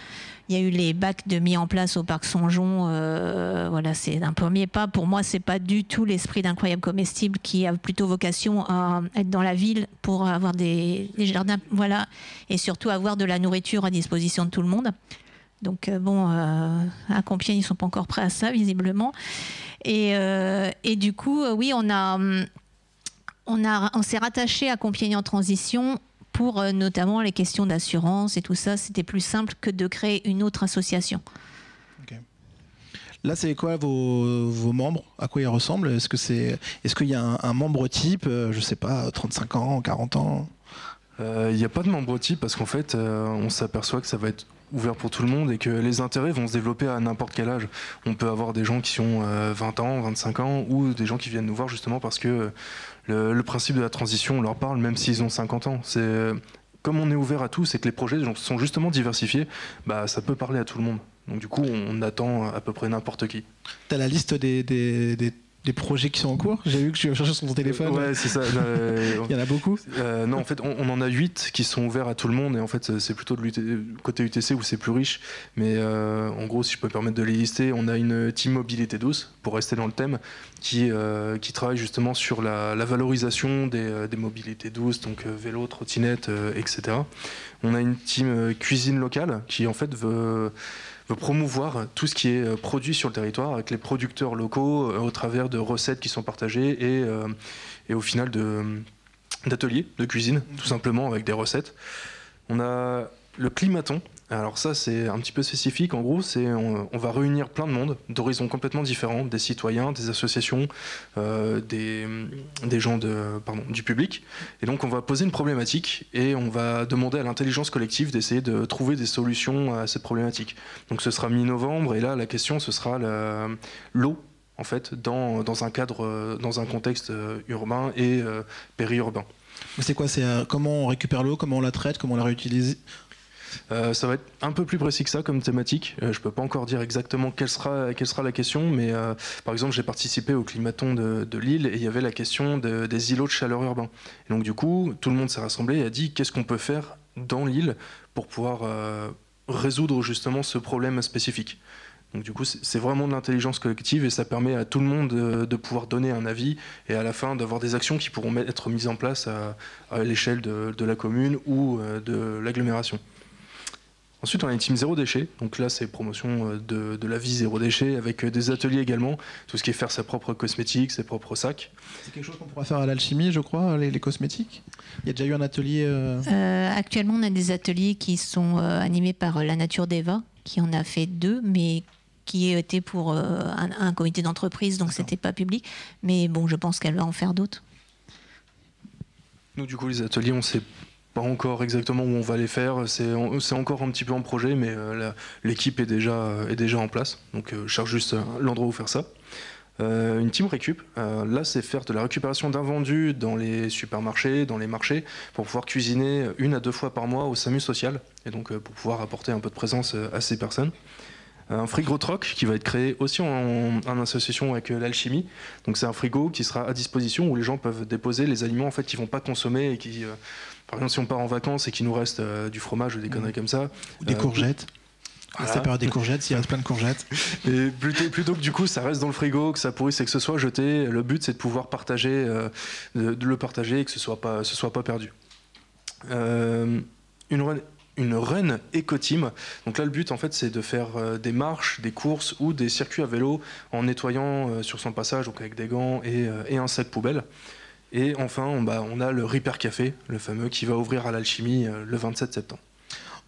Il y a eu les bacs de mis en place au parc Songeon. Euh, voilà, c'est un premier pas. Pour moi, c'est pas du tout l'esprit d'incroyable comestible qui a plutôt vocation à être dans la ville pour avoir des, jardins, voilà, et surtout avoir de la nourriture à disposition de tout le monde. Donc euh, bon, euh, à Compiègne, ils sont pas encore prêts à ça visiblement. Et, et du coup, oui, on a, on a, on s'est rattaché à Compiègne en transition pour euh, notamment les questions d'assurance et tout ça, c'était plus simple que de créer une autre association. Là, c'est quoi vos, vos, membres? À quoi ils ressemblent? Est-ce que c'est, est-ce qu'il y a un, membre type euh, Je sais pas, 35 ans, 40 ans? Euh, Il n'y a pas de membre type parce qu'en fait, on s'aperçoit que ça va être ouvert pour tout le monde et que les intérêts vont se développer à n'importe quel âge. On peut avoir des gens qui ont 20 ans, 25 ans ou des gens qui viennent nous voir justement parce que le, principe de la transition, on leur parle même s'ils ont 50 ans. C'est comme on est ouvert à tout, c'est que les projets sont justement diversifiés, bah, ça peut parler à tout le monde. Donc du coup, on attend à peu près n'importe qui. Tu as la liste des projets qui sont en cours J'ai vu que tu cherchais sur ton téléphone. Ouais, c'est ça. Il y en a beaucoup euh, Non, en fait, on, en a 8 qui sont ouverts à tout le monde. Et en fait, c'est plutôt de côté UTC où c'est plus riche. Mais euh, en gros, si je peux me permettre de les lister, on a une team mobilité douce, pour rester dans le thème, qui, euh, qui travaille justement sur la, valorisation des, des, mobilités douces, donc vélo, trottinette, etc. On a une team cuisine locale qui, en fait, veut promouvoir tout ce qui est euh, produit sur le territoire avec les producteurs locaux euh, au travers de recettes qui sont partagées et, euh, et au final d'ateliers de cuisine, tout simplement avec des recettes. On a le climaton, alors ça, c'est un petit peu spécifique. En gros, c'est on, va réunir plein de monde d'horizons complètement différents, des citoyens, des associations, euh, des, gens du public. Et donc, on va poser une problématique et on va demander à l'intelligence collective d'essayer de trouver des solutions à cette problématique. Donc, ce sera mi-novembre et là, la question, ce sera l'eau en fait, dans, dans, un cadre, dans un contexte euh, urbain et euh, périurbain. C'est quoi? C'est comment on récupère l'eau, comment on la traite, comment on la réutilise? Ça va être un peu plus précis que ça comme thématique. je ne peux pas encore dire exactement quelle sera, la question, mais par exemple, j'ai participé au climaton de, Lille et il y avait la question des îlots de chaleur urbains. Et donc, du coup, tout le monde s'est rassemblé et a dit qu'est-ce qu'on peut faire dans l'île pour pouvoir résoudre justement ce problème spécifique? Donc du coup, c'est vraiment de l'intelligence collective et ça permet à tout le monde de, pouvoir donner un avis et à la fin d'avoir des actions qui pourront être mises en place à, l'échelle de, la commune ou euh, de l'agglomération. Ensuite, on a une team zéro déchet. Donc là, c'est promotion euh, de, la vie zéro déchet avec euh, des ateliers également. Tout ce qui est faire sa propre cosmétique, ses propres sacs. C'est quelque chose qu'on pourra faire à l'alchimie, je crois, les, cosmétiques. Il y a déjà eu un atelier. actuellement, on a des ateliers qui sont animés par La Nature d'Eva, qui en a fait deux, mais qui était pour euh, un, comité d'entreprise, donc c'était pas public. Mais bon, je pense qu'elle va en faire d'autres. Nous, du coup, les ateliers, on sait pas encore exactement où on va les faire. C'est encore un petit peu en projet, mais euh, l'équipe est déjà, est déjà en place. Donc, euh, je cherche juste l'endroit où faire ça. une team récup, là c'est faire de la récupération d'invendus dans les supermarchés, dans les marchés, pour pouvoir cuisiner une à deux fois par mois au SAMU social, et donc pour pouvoir apporter un peu de présence à ces personnes un frigo troc qui va être créé aussi en, association avec euh, l'alchimie. Donc c'est un frigo qui sera à disposition où les gens peuvent déposer les aliments en fait vont pas consommer et qui, euh, par exemple, si on part en vacances et qu'il nous reste euh, du fromage ou des conneries comme ça, ou des courgettes. Voilà. C'est période des courgettes, s'il reste plein de courgettes. Et plutôt, plutôt, que du coup ça reste dans le frigo, que ça pourrisse et que ce soit jeté, le but c'est de pouvoir partager, de, le partager et que ce soit pas, ce soit pas perdu. une, une run éco-team. Donc là, le but, en fait, c'est de faire euh, des marches, des courses ou des circuits à vélo en nettoyant euh, sur son passage, donc avec des gants et, euh, et un sac poubelle. Et enfin, on, bah, on, a le Reaper Café, le fameux, qui va ouvrir à l'alchimie le 27 septembre.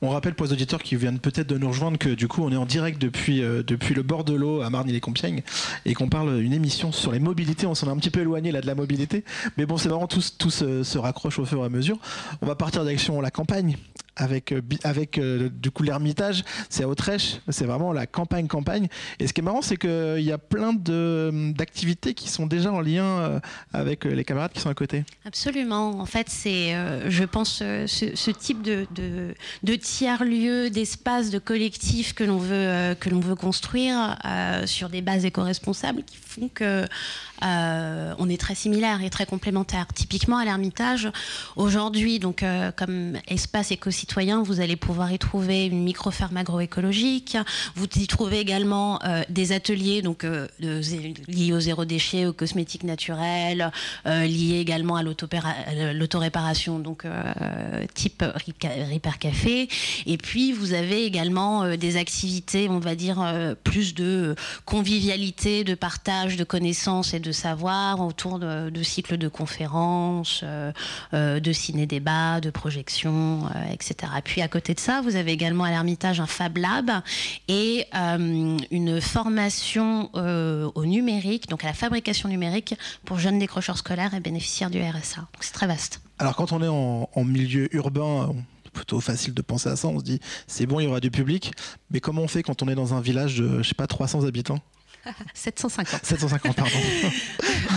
On rappelle pour les auditeurs qui viennent peut-être de nous rejoindre que du coup on est en direct depuis, depuis le bord de l'eau à Marny-les-Compiègnes et qu'on parle d'une émission sur les mobilités. On s'en est un petit peu éloigné là de la mobilité, mais bon c'est marrant, tout, se, raccroche au fur et à mesure. On va partir d'action la campagne avec, euh, euh, du coup l'Ermitage, c'est à Autrèche, c'est vraiment la campagne campagne. Et ce qui est marrant, c'est qu'il y a plein d'activités qui sont déjà en lien euh, avec les camarades qui sont à côté. Absolument. En fait, c'est, je pense, ce, type de, de, tiers-lieux, d'espaces, de collectifs que l'on veut, que l'on veut construire sur des bases éco-responsables qui font euh, on est très similaires et très complémentaires. Typiquement à l'Ermitage, aujourd'hui, donc euh, comme espace éco-citoyen, vous allez pouvoir y trouver une micro-ferme agroécologique. Vous y trouvez également euh, des ateliers donc liés au zéro déchet, aux cosmétiques naturels, liés également à l'autoréparation, donc type Repair Café. Et puis vous avez également des activités, on va dire plus de convivialité, de partage de connaissances et de de savoir autour de, cycles de conférences, euh, euh, de ciné-débats, de projections, euh, etc. Puis à côté de ça, vous avez également à l'Ermitage un Fab Lab et une formation au numérique, donc à la fabrication numérique pour jeunes décrocheurs scolaires et bénéficiaires du RSA. C'est très vaste. Alors quand on est en, milieu urbain, plutôt facile de penser à ça. On se dit, c'est bon, il y aura du public. Mais comment on fait quand on est dans un village de, je sais pas, 300 habitants? 750. 750, pardon.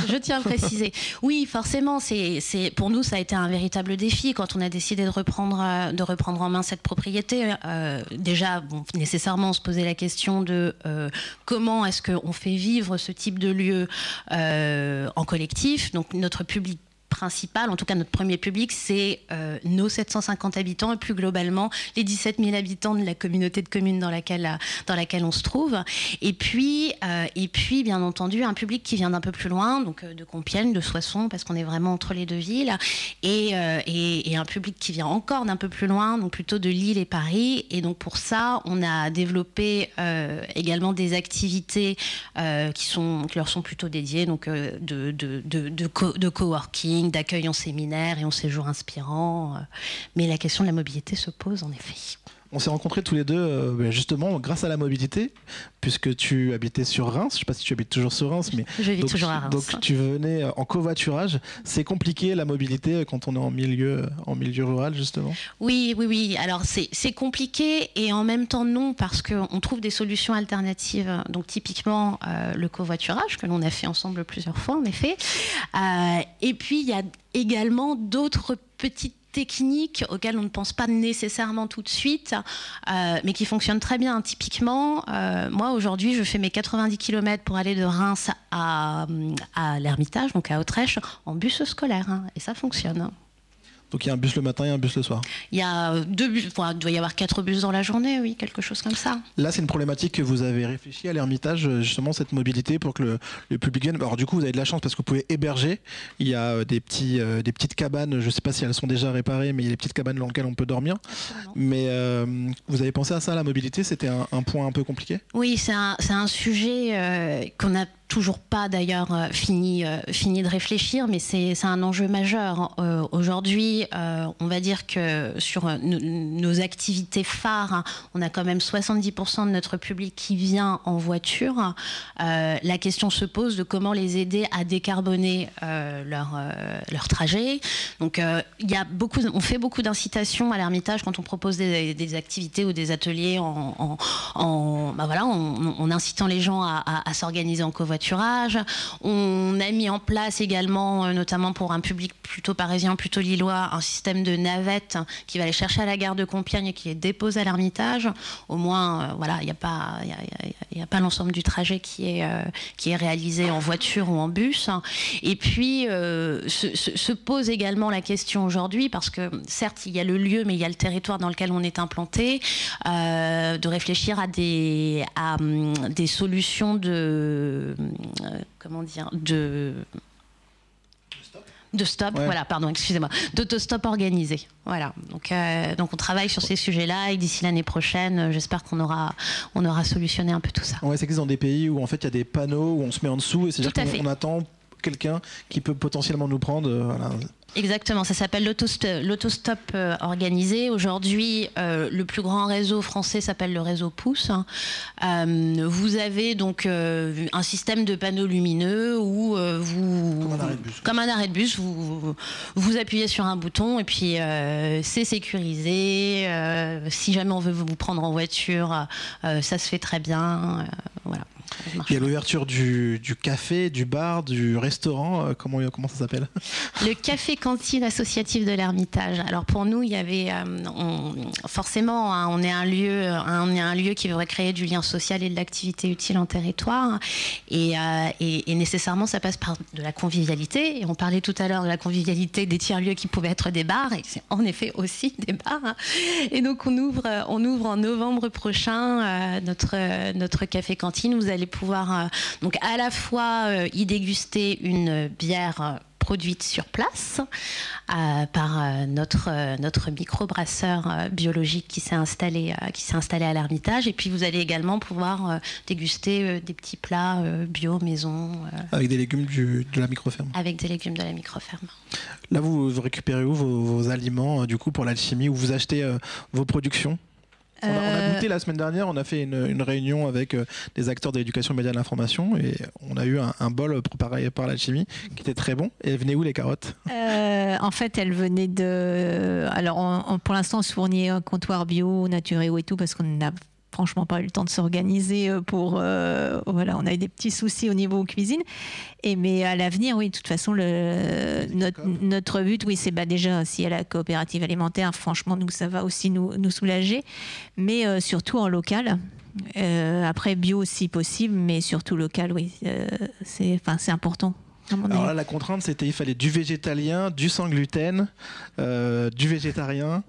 Je tiens à préciser. Oui, forcément, c'est, pour nous, ça a été un véritable défi quand on a décidé de reprendre, euh, de reprendre en main cette propriété. Euh, déjà, bon, nécessairement, on se posait la question de euh, comment est-ce qu'on fait vivre ce type de lieu en collectif. Donc, notre public principal, en tout cas notre premier public, c'est euh, nos 750 habitants et plus globalement les 17 000 habitants de la communauté de communes dans laquelle, laquelle on se trouve. Et puis, euh, et puis, bien entendu, un public qui vient d'un peu plus loin, donc euh, de Compiègne, de Soissons, parce qu'on est vraiment entre les deux villes, et, un public qui vient encore d'un peu plus loin, donc plutôt de Lille et Paris. Et donc pour ça, on a développé également des activités qui, leur sont plutôt dédiées, donc de coworking d'accueil en séminaire et en séjour inspirant. Euh, mais la question de la mobilité se pose en effet. On s'est rencontrés tous les deux euh, ben, justement grâce à la mobilité, puisque tu habitais sur Reims. Je ne sais pas si tu habites toujours sur Reims, mais je vis toujours à Reims. Donc tu venais euh, en covoiturage. C'est compliqué la mobilité quand on est en milieu, en milieu rural justement? Oui, oui, oui. Alors c'est compliqué et en même temps non parce qu'on trouve des solutions alternatives. Donc typiquement le covoiturage que l'on a fait ensemble plusieurs fois en effet. et puis il y a également d'autres petites techniques auxquelles on ne pense pas nécessairement tout de suite, euh, mais qui fonctionnent très bien. Typiquement, euh, moi aujourd'hui, je fais mes 90 km pour aller de Reims à, à l'Ermitage, donc à Autrèche, en bus scolaire, hein, et ça fonctionne. Donc il y a un bus le matin et un bus le soir. Il y a deux bus, il doit y avoir quatre bus dans la journée, oui, quelque chose comme ça. Là, c'est une problématique que vous avez réfléchi à l'Ermitage, justement, cette mobilité pour que le, public vienne. Alors du coup, vous avez de la chance parce que vous pouvez héberger. Il y a euh, des, petits, euh, des petites cabanes, je ne sais pas si elles sont déjà réparées, mais il y a des petites cabanes dans lesquelles on peut dormir. Mais euh, vous avez pensé à ça, la mobilité? C'était un, point un peu compliqué? Oui, c'est un, un, sujet qu'on a toujours pas d'ailleurs euh, fini, euh, fini de réfléchir, mais c'est un enjeu majeur. Euh, aujourd'hui, on va dire que sur nos activités phares, hein, on a quand même 70% de notre public qui vient en voiture. la question se pose de comment les aider à décarboner leur, leur trajet. Donc, il y a beaucoup, on fait beaucoup d'incitations à l'Ermitage quand on propose des, activités ou des ateliers en, en, bah voilà, en, incitant les gens à, à s'organiser en on a mis en place également, euh, notamment pour un public plutôt parisien, plutôt lillois, un système de navette qui va aller chercher à la gare de Compiègne et qui est déposé à l'Ermitage. Au moins, euh, voilà, il n'y a pas, l'ensemble du trajet qui est, euh, qui est réalisé en voiture ou en bus. Et puis, se, pose également la question aujourd'hui, parce que certes, il y a le lieu, mais il y a le territoire dans lequel on est implanté, de réfléchir à des, hum, solutions de comment dire, de de stop, voilà, pardon, excusez-moi, d'autostop organisé. Voilà, donc, euh, donc on travaille sur ces sujets-là et d'ici l'année prochaine, euh, j'espère qu'on aura, on aura solutionné un peu tout ça. Ouais, c'est dans des pays où en fait il y a des panneaux où on se met en dessous et c'est-à-dire qu'on attend quelqu'un qui peut potentiellement nous prendre. voilà. Exactement, ça s'appelle l'autostop euh, organisé. Aujourd'hui, euh, le plus grand réseau français s'appelle le réseau Pouce. Hein. Euh, vous avez donc un système de panneaux lumineux où vous, comme un arrêt de bus, vous, vous, appuyez sur un bouton et puis c'est sécurisé. si jamais on veut vous prendre en voiture, ça se fait très bien. Il y a l'ouverture du, café, du bar, du restaurant. Euh, comment, comment ça s'appelle? Le café cantine associatif de l'Ermitage. Alors pour nous, il y avait euh, forcément, hein, on est un lieu, on est un lieu qui veut créer du lien social et de l'activité utile en territoire. Euh, et, nécessairement, ça passe par de la convivialité. Et on parlait tout à l'heure de la convivialité des tiers-lieux qui pouvaient être des bars. Et c'est en effet aussi des bars. Et donc on ouvre, on ouvre en novembre prochain notre, notre café cantine. Vous allez pouvoir euh, donc à la fois euh, y déguster une bière euh, produite sur place par notre, notre microbrasseur biologique qui s'est installé, qui s'est installé à l'Ermitage. Et puis vous allez également pouvoir déguster des petits plats bio maison. avec des légumes du, de la microferme. Avec des légumes de la microferme. Là, vous, récupérez où vos, vos aliments du coup pour l'alchimie ou vous achetez vos productions? On a, euh, goûté la semaine dernière, on a fait une, réunion avec euh, des acteurs de l'éducation média de l'information et on a eu un, bol préparé par l'alchimie qui était très bon. Et venaient où les carottes? Euh, En fait, elles venaient de. Alors, pour l'instant, on se fournit un comptoir bio, naturel et tout parce qu'on n'a franchement pas eu le temps de s'organiser euh, pour euh, voilà on a eu des petits soucis au niveau cuisine. Et mais à l'avenir oui de toute façon le notre, notre but oui c'est bah déjà si à la coopérative alimentaire franchement nous ça va aussi nous, nous soulager. Mais euh, surtout en local après bio si possible mais surtout local oui c'est enfin c'est important alors là, la contrainte, c'était il fallait du végétalien, du sans gluten, du végétarien.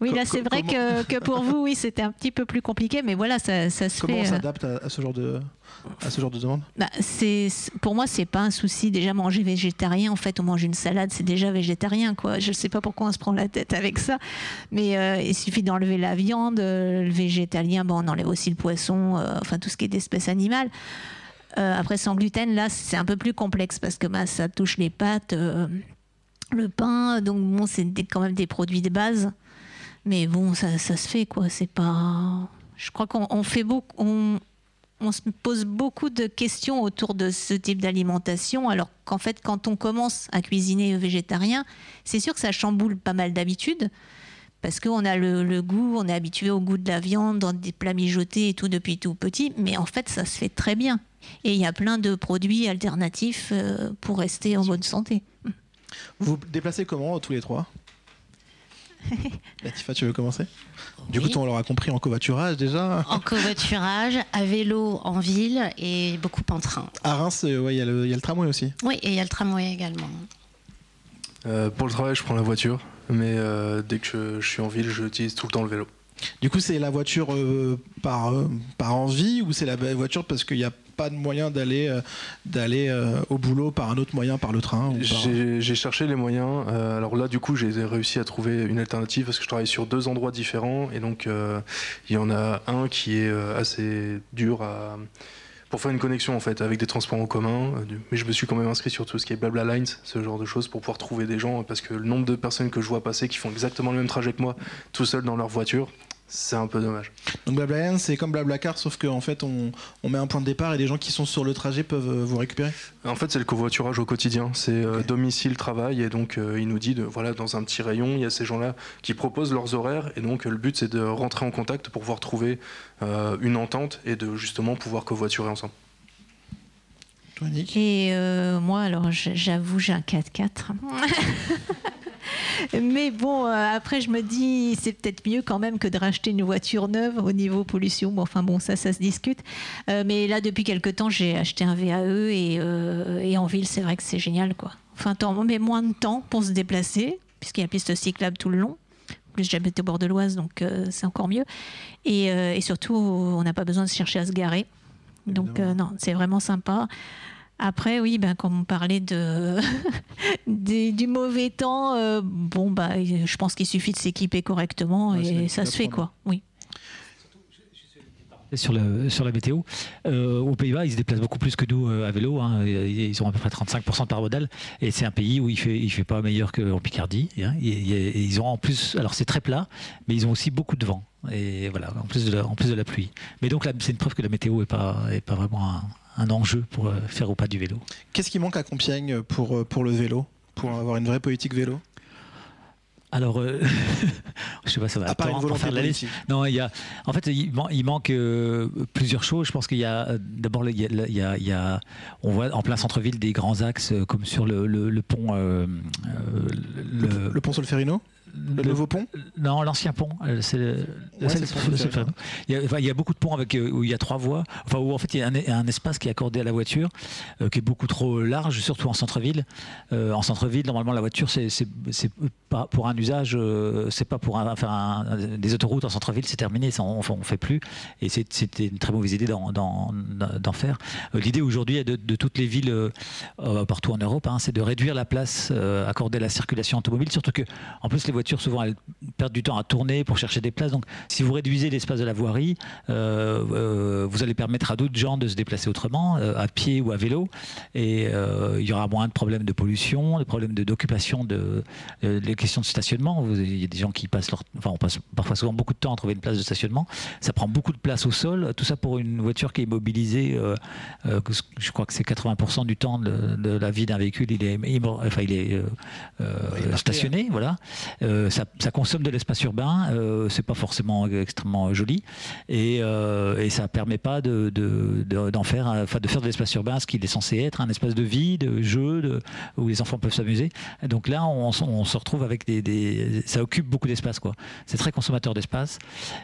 Oui, là, c'est vrai que, que, pour vous, oui, c'était un petit peu plus compliqué, mais voilà, ça, ça se Comment fait. Comment on euh, s'adapte à, ce genre de à ce genre de demande? Bah, c'est pour moi c'est pas un souci. Déjà manger végétarien en fait on mange une salade c'est déjà végétarien quoi. Je sais pas pourquoi on se prend la tête avec ça. Mais euh, il suffit d'enlever la viande euh, le végétalien bon on enlève aussi le poisson enfin tout ce qui est d'espèces animales. Après sans gluten là c'est un peu plus complexe parce que bah, ça touche les pâtes le pain. Donc bon c'est quand même des produits de base mais bon, ça, se fait, quoi. C'est pas. Je crois qu'on fait beaucoup. On, se pose beaucoup de questions autour de ce type d'alimentation, alors qu'en fait, quand on commence à cuisiner végétarien, c'est sûr que ça chamboule pas mal d'habitudes. Parce qu'on a le, goût, on est habitué au goût de la viande dans des plats mijotés et tout depuis tout petit, mais en fait ça se fait très bien. Et il y a plein de produits alternatifs euh, pour rester en bonne santé. Vous vous déplacez comment tous les trois? Latifa, tu veux commencer? Du Oui. coup, on l'aura compris en covoiturage déjà. En covoiturage, à vélo en ville et beaucoup en train. À Reims, euh, ouais, il y, a le- il y a le tramway aussi. Oui, et il y a le tramway également. Euh, pour le travail, je prends la voiture, mais euh, dès que je, je suis en ville, j'utilise tout le temps le vélo. Du coup, c'est la voiture euh, par, euh, par envie ou c'est la voiture parce qu'il n'y a pas de moyen d'aller euh, d'aller euh, au boulot par un autre moyen, par le train J'ai cherché les moyens. euh, alors là, du coup, j'ai réussi à trouver une alternative parce que je travaille sur deux endroits différents. Et donc, il y en a un qui est assez dur pour faire une connexion en fait avec des transports en commun. Mais je me suis quand même inscrit sur tout ce qui est Blabla Lines, ce genre de choses, pour pouvoir trouver des gens. Parce que le nombre de personnes que je vois passer qui font exactement le même trajet que moi, tout seul dans leur voiture, c'est un peu dommage. Donc Blablacar, c'est comme Blablacar, sauf qu'en fait, on, on met un point de départ et les gens qui sont sur le trajet peuvent euh, vous récupérer. En fait, c'est le covoiturage au quotidien. C'est euh, domicile, travail. Et donc, euh, il nous dit, de, voilà, dans un petit rayon, il y a ces gens-là qui proposent leurs horaires. Et donc, euh, le but, c'est de rentrer en contact pour pouvoir trouver euh, une entente et de justement pouvoir covoiturer ensemble. Toi, Nick? Et euh, moi, alors j'avoue, j'ai un 4x4. Mais bon, euh, après, je me dis, c'est peut-être mieux quand même que de racheter une voiture neuve au niveau pollution. Bon, enfin bon, ça, ça se discute. Euh, mais là, depuis quelque temps, j'ai acheté un VAE et, euh, et en ville, c'est vrai que c'est génial, quoi. Enfin, on met moins de temps pour se déplacer, puisqu'il y a piste cyclable tout le long. En plus, j'habite au bord de l'Oise, donc euh, c'est encore mieux. Et, euh, et surtout, on n'a pas besoin de chercher à se garer. Donc, euh, non, c'est vraiment sympa. Après, oui, ben, comme on parlait de des- du mauvais temps, euh, bon, bah, je pense qu'il suffit de s'équiper correctement Ouais, et ça se fait, quoi. Oui. sur, le, sur la météo. Euh, aux Pays-Bas, ils se déplacent beaucoup plus que nous euh, à vélo. hein. Et Ils ont à peu près 35% de part modale. Et c'est un pays où il fait, il fait pas meilleur qu'en Picardie. hein. Et, et- et ils ont en plus, alors c'est très plat, mais ils ont aussi beaucoup de vent. Et voilà, en plus de la, en plus de la pluie. Mais donc c'est une preuve que la météo est pas, est pas vraiment un, un enjeu pour euh, faire au pas du vélo. Qu'est-ce qui manque à Compiègne pour, euh, pour le vélo Pour avoir une vraie politique vélo? Alors, euh, je sais pas, ça va À part une attendre pour faire la liste. Non, il y a, en fait, il, man- il manque euh, plusieurs choses. Je pense qu'il y a euh, d'abord, il y a, il y a- il y a- on voit en plein centre-ville des grands axes comme sur le, le- le pont, Le, pont Solferino? Le, le- nouveau pont non, l'ancien pont. euh, C'est Ouais, enfin, il y a beaucoup de ponts avec euh, où il y a trois voies. Enfin, où en fait il y a un, un espace qui est accordé à la voiture, euh, qui est beaucoup trop large, surtout en centre-ville. Euh, en centre-ville, normalement, la voiture, c'est pas pour un usage, euh, c'est pas pour un- faire un- des autoroutes en centre-ville, c'est terminé, ça, on, on fait plus. Et c'était une très mauvaise idée d'en faire. L'idée aujourd'hui de, de toutes les villes partout en Europe, hein, c'est de réduire la place accordée à la circulation automobile, surtout que en plus les voitures souvent elles perdent du temps à tourner pour chercher des places. Donc si vous réduisez l'espace de la voirie, euh, euh, vous allez permettre à d'autres gens de se déplacer autrement, euh, à pied ou à vélo, et il y aura moins de problèmes de pollution, de problèmes de- d'occupation, de, les questions de stationnement. Vous- Il y a des gens qui passent leur, enfin on passe parfois souvent beaucoup de temps à trouver une place de stationnement. Ça prend beaucoup de place au sol. Tout ça pour une voiture qui est mobilisée. je crois que c'est 80% du temps de, de la vie d'un véhicule, il est, enfin, il est euh, stationné, voilà. Euh, ça, ça consomme de l'espace urbain, euh, c'est pas forcément extrêmement joli, et, euh, et ça permet pas de, faire, de l'espace urbain ce qu'il est censé être, un espace de vie, de jeu, où les enfants peuvent s'amuser. Donc là, on, se retrouve avec des, ça occupe beaucoup d'espace, quoi. C'est très consommateur d'espace,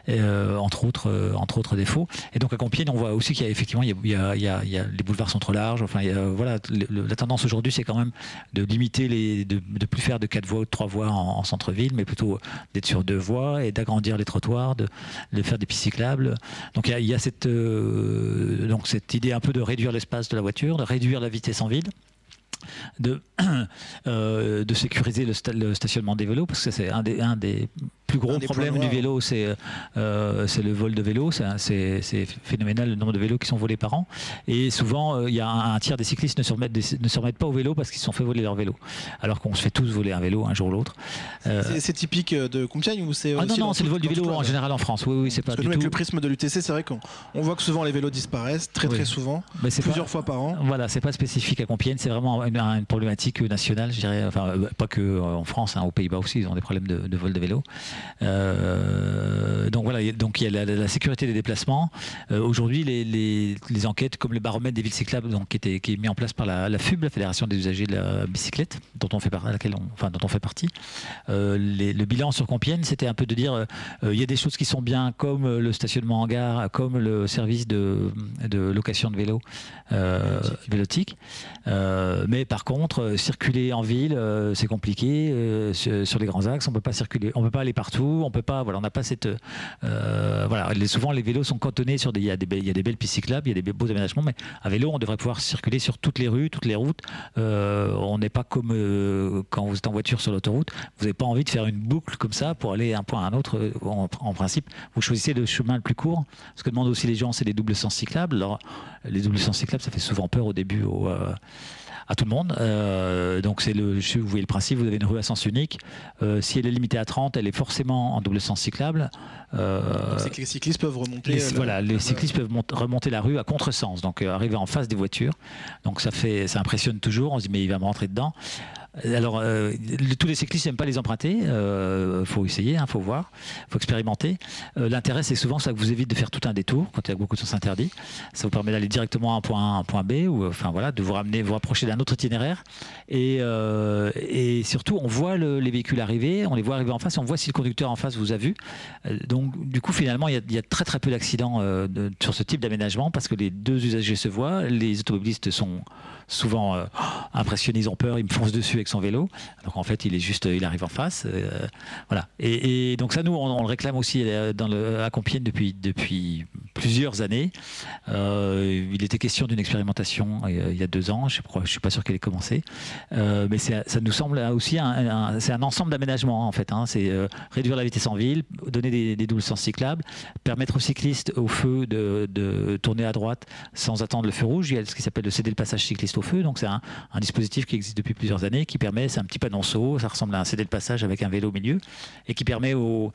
euh, entre autres, euh, entre défauts. Et donc à Compiègne, on voit aussi qu'il y a effectivement, les boulevards sont trop larges. Enfin, voilà, la tendance aujourd'hui, c'est quand même de limiter les, de, de plus faire de quatre voies ou de trois voies en, en centre-ville, mais plutôt d'être sur deux voies et d'agrandir les trottoirs, de, de faire des pistes cyclables. Donc il y a, cette, euh, donc cette idée un peu de réduire l'espace de la voiture, de réduire la vitesse en ville de, euh, de sécuriser le, le stationnement des vélos, parce que c'est un des, un des plus gros points du vélo, c'est euh, c'est le vol de vélos. C'est phénoménal le nombre de vélos qui sont volés par an. Et souvent, euh, il y a un, un tiers des cyclistes ne se remettent, des- ne se remettent pas au vélo parce qu'ils se sont fait voler leur vélo. Alors qu'on se fait tous voler un vélo un jour ou l'autre. Euh, C'est- typique de Compiègne ou c'est ah non, non, c'est le vol du vélo en général en France. Oui, oui, c'est pas Parce que du nous, avec le prisme de l'UTC, c'est vrai qu'on on voit que souvent les vélos disparaissent très très souvent, plusieurs pas- fois par an. Voilà, c'est pas spécifique à Compiègne, c'est vraiment une, une problématique nationale, je dirais. Enfin, pas que en France, hein, aux Pays-Bas aussi, ils ont des problèmes de, de vol de vélo. Donc voilà, donc il y a la, sécurité des déplacements. Aujourd'hui, les, enquêtes comme le baromètre des villes cyclables, donc qui, était, qui est mis en place par la, FUB, la Fédération des usagers de la bicyclette, dont on fait, par, laquelle on, enfin, dont on fait partie. le bilan sur Compiègne, c'était un peu de dire il y a des choses qui sont bien, comme le stationnement en gare, comme le service de, de location de vélo vélotique. mais par contre, circuler en ville, c'est compliqué. sur les grands axes, on peut pas circuler, on peut pas aller partout, on peut pas, voilà, on n'a pas cette, euh, voilà, souvent les vélos sont cantonnés sur des, il y a des, il y a des belles pistes cyclables, il y a des beaux aménagements, mais à vélo, on devrait pouvoir circuler sur toutes les rues, toutes les routes. Euh, on n'est pas comme euh, quand vous êtes en voiture sur l'autoroute, vous n'avez pas envie de faire une boucle comme ça pour aller d'un point à un autre. En, principe, vous choisissez le chemin le plus court. Ce que demandent aussi les gens, c'est des doubles sens cyclables. Les doubles sens cyclables, ça fait souvent peur au début. À tout le monde. Euh, donc c'est le, vous voyez le principe, vous avez une rue à sens unique. Euh, si elle est limitée à 30, elle est forcément en double sens cyclable. Euh, les cyclistes peuvent remonter. Les, voilà, les cyclistes peuvent remonter la rue à contresens, donc arriver en face des voitures. Donc ça fait, ça impressionne toujours. On se dit mais il va me rentrer dedans. Alors, euh, tous les cyclistes n'aiment pas les emprunter. Il euh, faut essayer, il hein, faut voir, il faut expérimenter. Euh, l'intérêt, c'est souvent ça que vous évite de faire tout un détour quand il y a beaucoup de sens interdits. Ça vous permet d'aller directement à un point A, un point B, ou enfin voilà, de vous ramener, vous rapprocher d'un autre itinéraire. Et, et surtout, on voit les véhicules arriver, on les voit arriver en face, on voit si le conducteur en face vous a vu. donc, du coup, finalement, il y a, très très peu d'accidents sur ce type d'aménagement parce que les deux usagers se voient, les automobilistes sont souvent euh, impressionnés, ils ont peur, ils me foncent dessus avec son vélo. Donc en fait, il est juste, il arrive en face. Euh, voilà. Et, donc ça, nous, on, le réclame aussi euh, dans le, à Compiègne depuis, depuis plusieurs années. il était question d'une expérimentation il y a deux ans. Je ne suis pas sûr qu'elle ait commencé. mais ça nous semble aussi un, c'est un ensemble d'aménagements en fait. Hein. C'est réduire la vitesse en ville, donner des, doubles sens cyclables, permettre aux cyclistes au feu de, tourner à droite sans attendre le feu rouge. Il y a ce qui s'appelle le céder le passage cycliste au feu. Donc c'est un, dispositif qui existe depuis plusieurs années qui permet, c'est un petit panonceau, ça ressemble à un céder le passage avec un vélo au milieu et qui permet euh,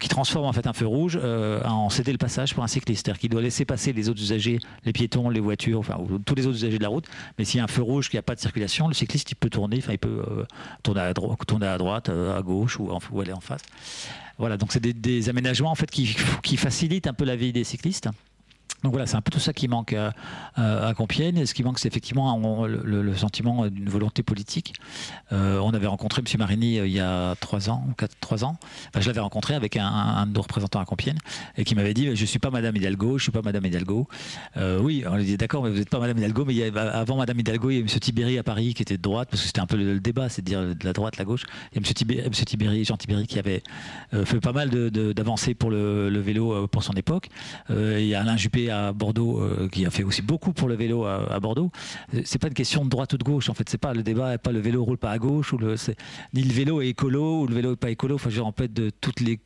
qui transforme en fait un feu rouge euh, en céder le passage pour un cycliste, c'est-à-dire qu'il doit laisser passer les autres usagers, les piétons, les voitures, enfin tous les autres usagers de la route. Mais s'il y a un feu rouge, qu'il n'y a pas de circulation, le cycliste il peut tourner, enfin il peut euh, tourner, à droite, tourner à gauche ou, aller en face. Voilà, donc c'est des, aménagements en fait qui facilitent un peu la vie des cyclistes. Donc voilà, c'est un peu tout ça qui manque à, à Compiègne. Ce qui manque, c'est effectivement le, sentiment d'une volonté politique. Euh, on avait rencontré M. Marini euh, il y a trois ans, quatre, trois ans. je l'avais rencontré avec un, de nos représentants à Compiègne et qui m'avait dit Je ne suis pas Madame Hidalgo, je ne suis pas Madame Hidalgo. Euh, oui, on lui dit D'accord, mais vous n'êtes pas Madame Hidalgo, mais il y avait, avant Madame Hidalgo, il y a M. Tibéri à Paris qui était de droite, parce que c'était un peu le, débat, c'est de dire de la droite, la gauche. Il y a M. Tibéri, Jean Tibéri, qui avait fait pas mal d'avancées pour le, le, vélo pour son époque. il y a Alain Juppé à Bordeaux euh, qui a fait aussi beaucoup pour le vélo à, Bordeaux. C'est pas une question de droite ou de gauche. En fait, c'est pas le débat, pas le vélo roule pas à gauche ou ni le vélo est écolo ou le vélo est pas écolo. Enfin, en fait de toutes les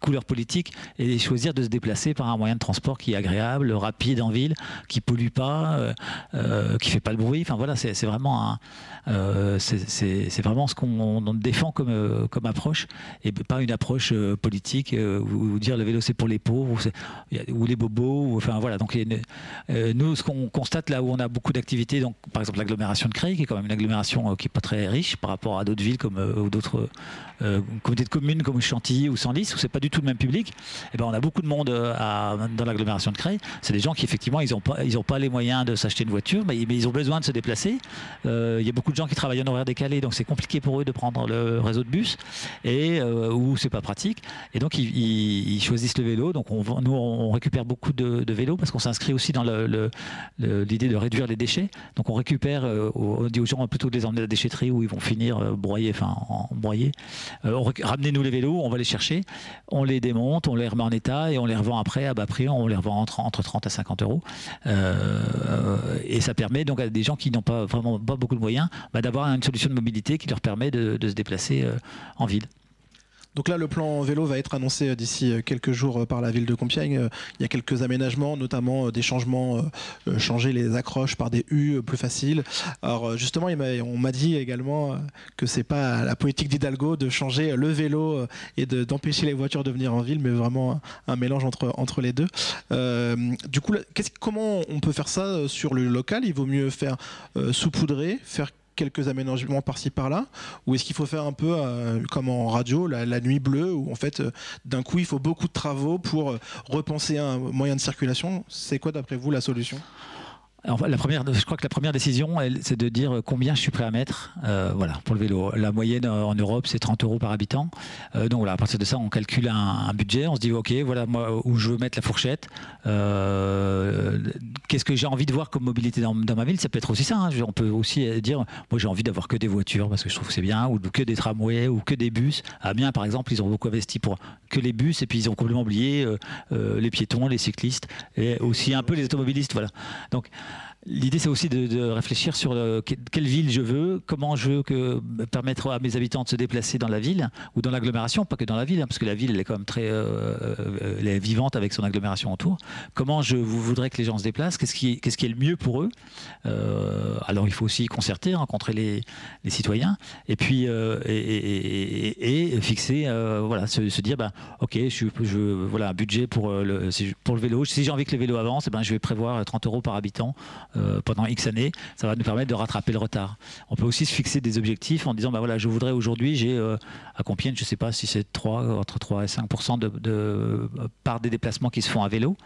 couleurs politiques et choisir de se déplacer par un moyen de transport qui est agréable, rapide en ville, qui pollue pas, euh, euh, qui fait pas le bruit. Enfin voilà, c'est vraiment un, c'est vraiment ce qu'on défend comme comme approche et pas une approche politique ou, dire le vélo c'est pour les pauvres ou, ou les bobos. Ou, enfin voilà, donc euh, nous, ce qu'on constate là où on a beaucoup d'activités, donc par exemple l'agglomération de Creil, qui est quand même une agglomération euh, qui n'est pas très riche par rapport à d'autres villes comme euh, ou d'autres communautés de communes comme Chantilly ou Senlis, où c'est pas du tout le même public. Et eh ben on a beaucoup de monde dans l'agglomération de Creil. C'est des gens qui effectivement ils n'ont pas ils ont pas les moyens de s'acheter une voiture, mais, ils ont besoin de se déplacer. Il y a beaucoup de gens qui travaillent en horaire décalé, donc c'est compliqué pour eux de prendre le réseau de bus et où c'est pas pratique. Et donc ils, choisissent le vélo. Donc on, nous on récupère beaucoup de vélos parce qu'on s'inscrit aussi dans l'idée de réduire les déchets. Donc on récupère, euh, on dit aux gens plutôt de les emmener à la déchetterie où ils vont finir euh, broyés, enfin en, broyés. Euh, ramenez-nous les vélos, on va les chercher, on les démonte, on les remet en état et on les revend après à bas prix, on les revend entre, entre 30 à 50 euros. et ça permet donc à des gens qui n'ont pas vraiment pas beaucoup de moyens bah, d'avoir une solution de mobilité qui leur permet de se déplacer en ville. Donc là, le plan vélo va être annoncé euh, d'ici euh, quelques jours euh, par la ville de Compiègne. Il y a quelques aménagements, notamment des changements, changer les accroches par des U plus faciles. Alors justement, on m'a dit également que c'est pas la politique d'Hidalgo de changer le vélo et d'empêcher les voitures de venir en ville, mais vraiment un, mélange entre, les deux. du coup, comment on peut faire ça sur le local? Il vaut mieux faire saupoudrer, faire quelques aménagements par-ci par-là Ou est-ce qu'il faut faire un peu comme en radio, la, nuit bleue, où en fait, d'un coup, il faut beaucoup de travaux pour repenser un moyen de circulation. C'est quoi d'après vous la solution? La première, je crois que la première décision, c'est de dire combien je suis prêt à mettre euh, voilà, pour le vélo. La moyenne euh, en Europe, c'est 30 euros par habitant. Euh, donc voilà, à partir de ça, on calcule un, budget. On se dit, OK, voilà moi, où je veux mettre la fourchette. Qu'est-ce que j'ai envie de voir comme mobilité dans, ma ville? Ça peut être aussi ça. Hein. On peut aussi dire, moi j'ai envie d'avoir que des voitures parce que je trouve que c'est bien, ou que des tramways, ou que des bus. À Amiens, par exemple, ils ont beaucoup investi pour que les bus, et puis ils ont complètement oublié les piétons, les cyclistes, et aussi un peu les automobilistes. Voilà. Donc, L'idée, c'est aussi de, réfléchir sur euh, quelle ville je veux, comment je veux que, permettre à mes habitants de se déplacer dans la ville ou dans l'agglomération, pas que dans la ville, hein, parce que la ville, est quand même très euh, euh, vivante avec son agglomération autour. Comment je voudrais que les gens se déplacent Qu'est-ce qui, est le mieux pour eux? Alors, il faut aussi concerter, rencontrer les, citoyens, et puis et, fixer, voilà, se, dire, bah, ok, je, voilà, un budget pour le, pour le vélo. Si j'ai envie que le vélo avance, eh ben, je vais prévoir 30 euros par habitant euh, pendant X années, ça va nous permettre de rattraper le retard. On peut aussi se fixer des objectifs en disant, bah voilà, je voudrais aujourd'hui, j'ai euh, à Compiègne, je ne sais pas si c'est 3, entre 3 et 5 de, de, part des déplacements qui se font à vélo,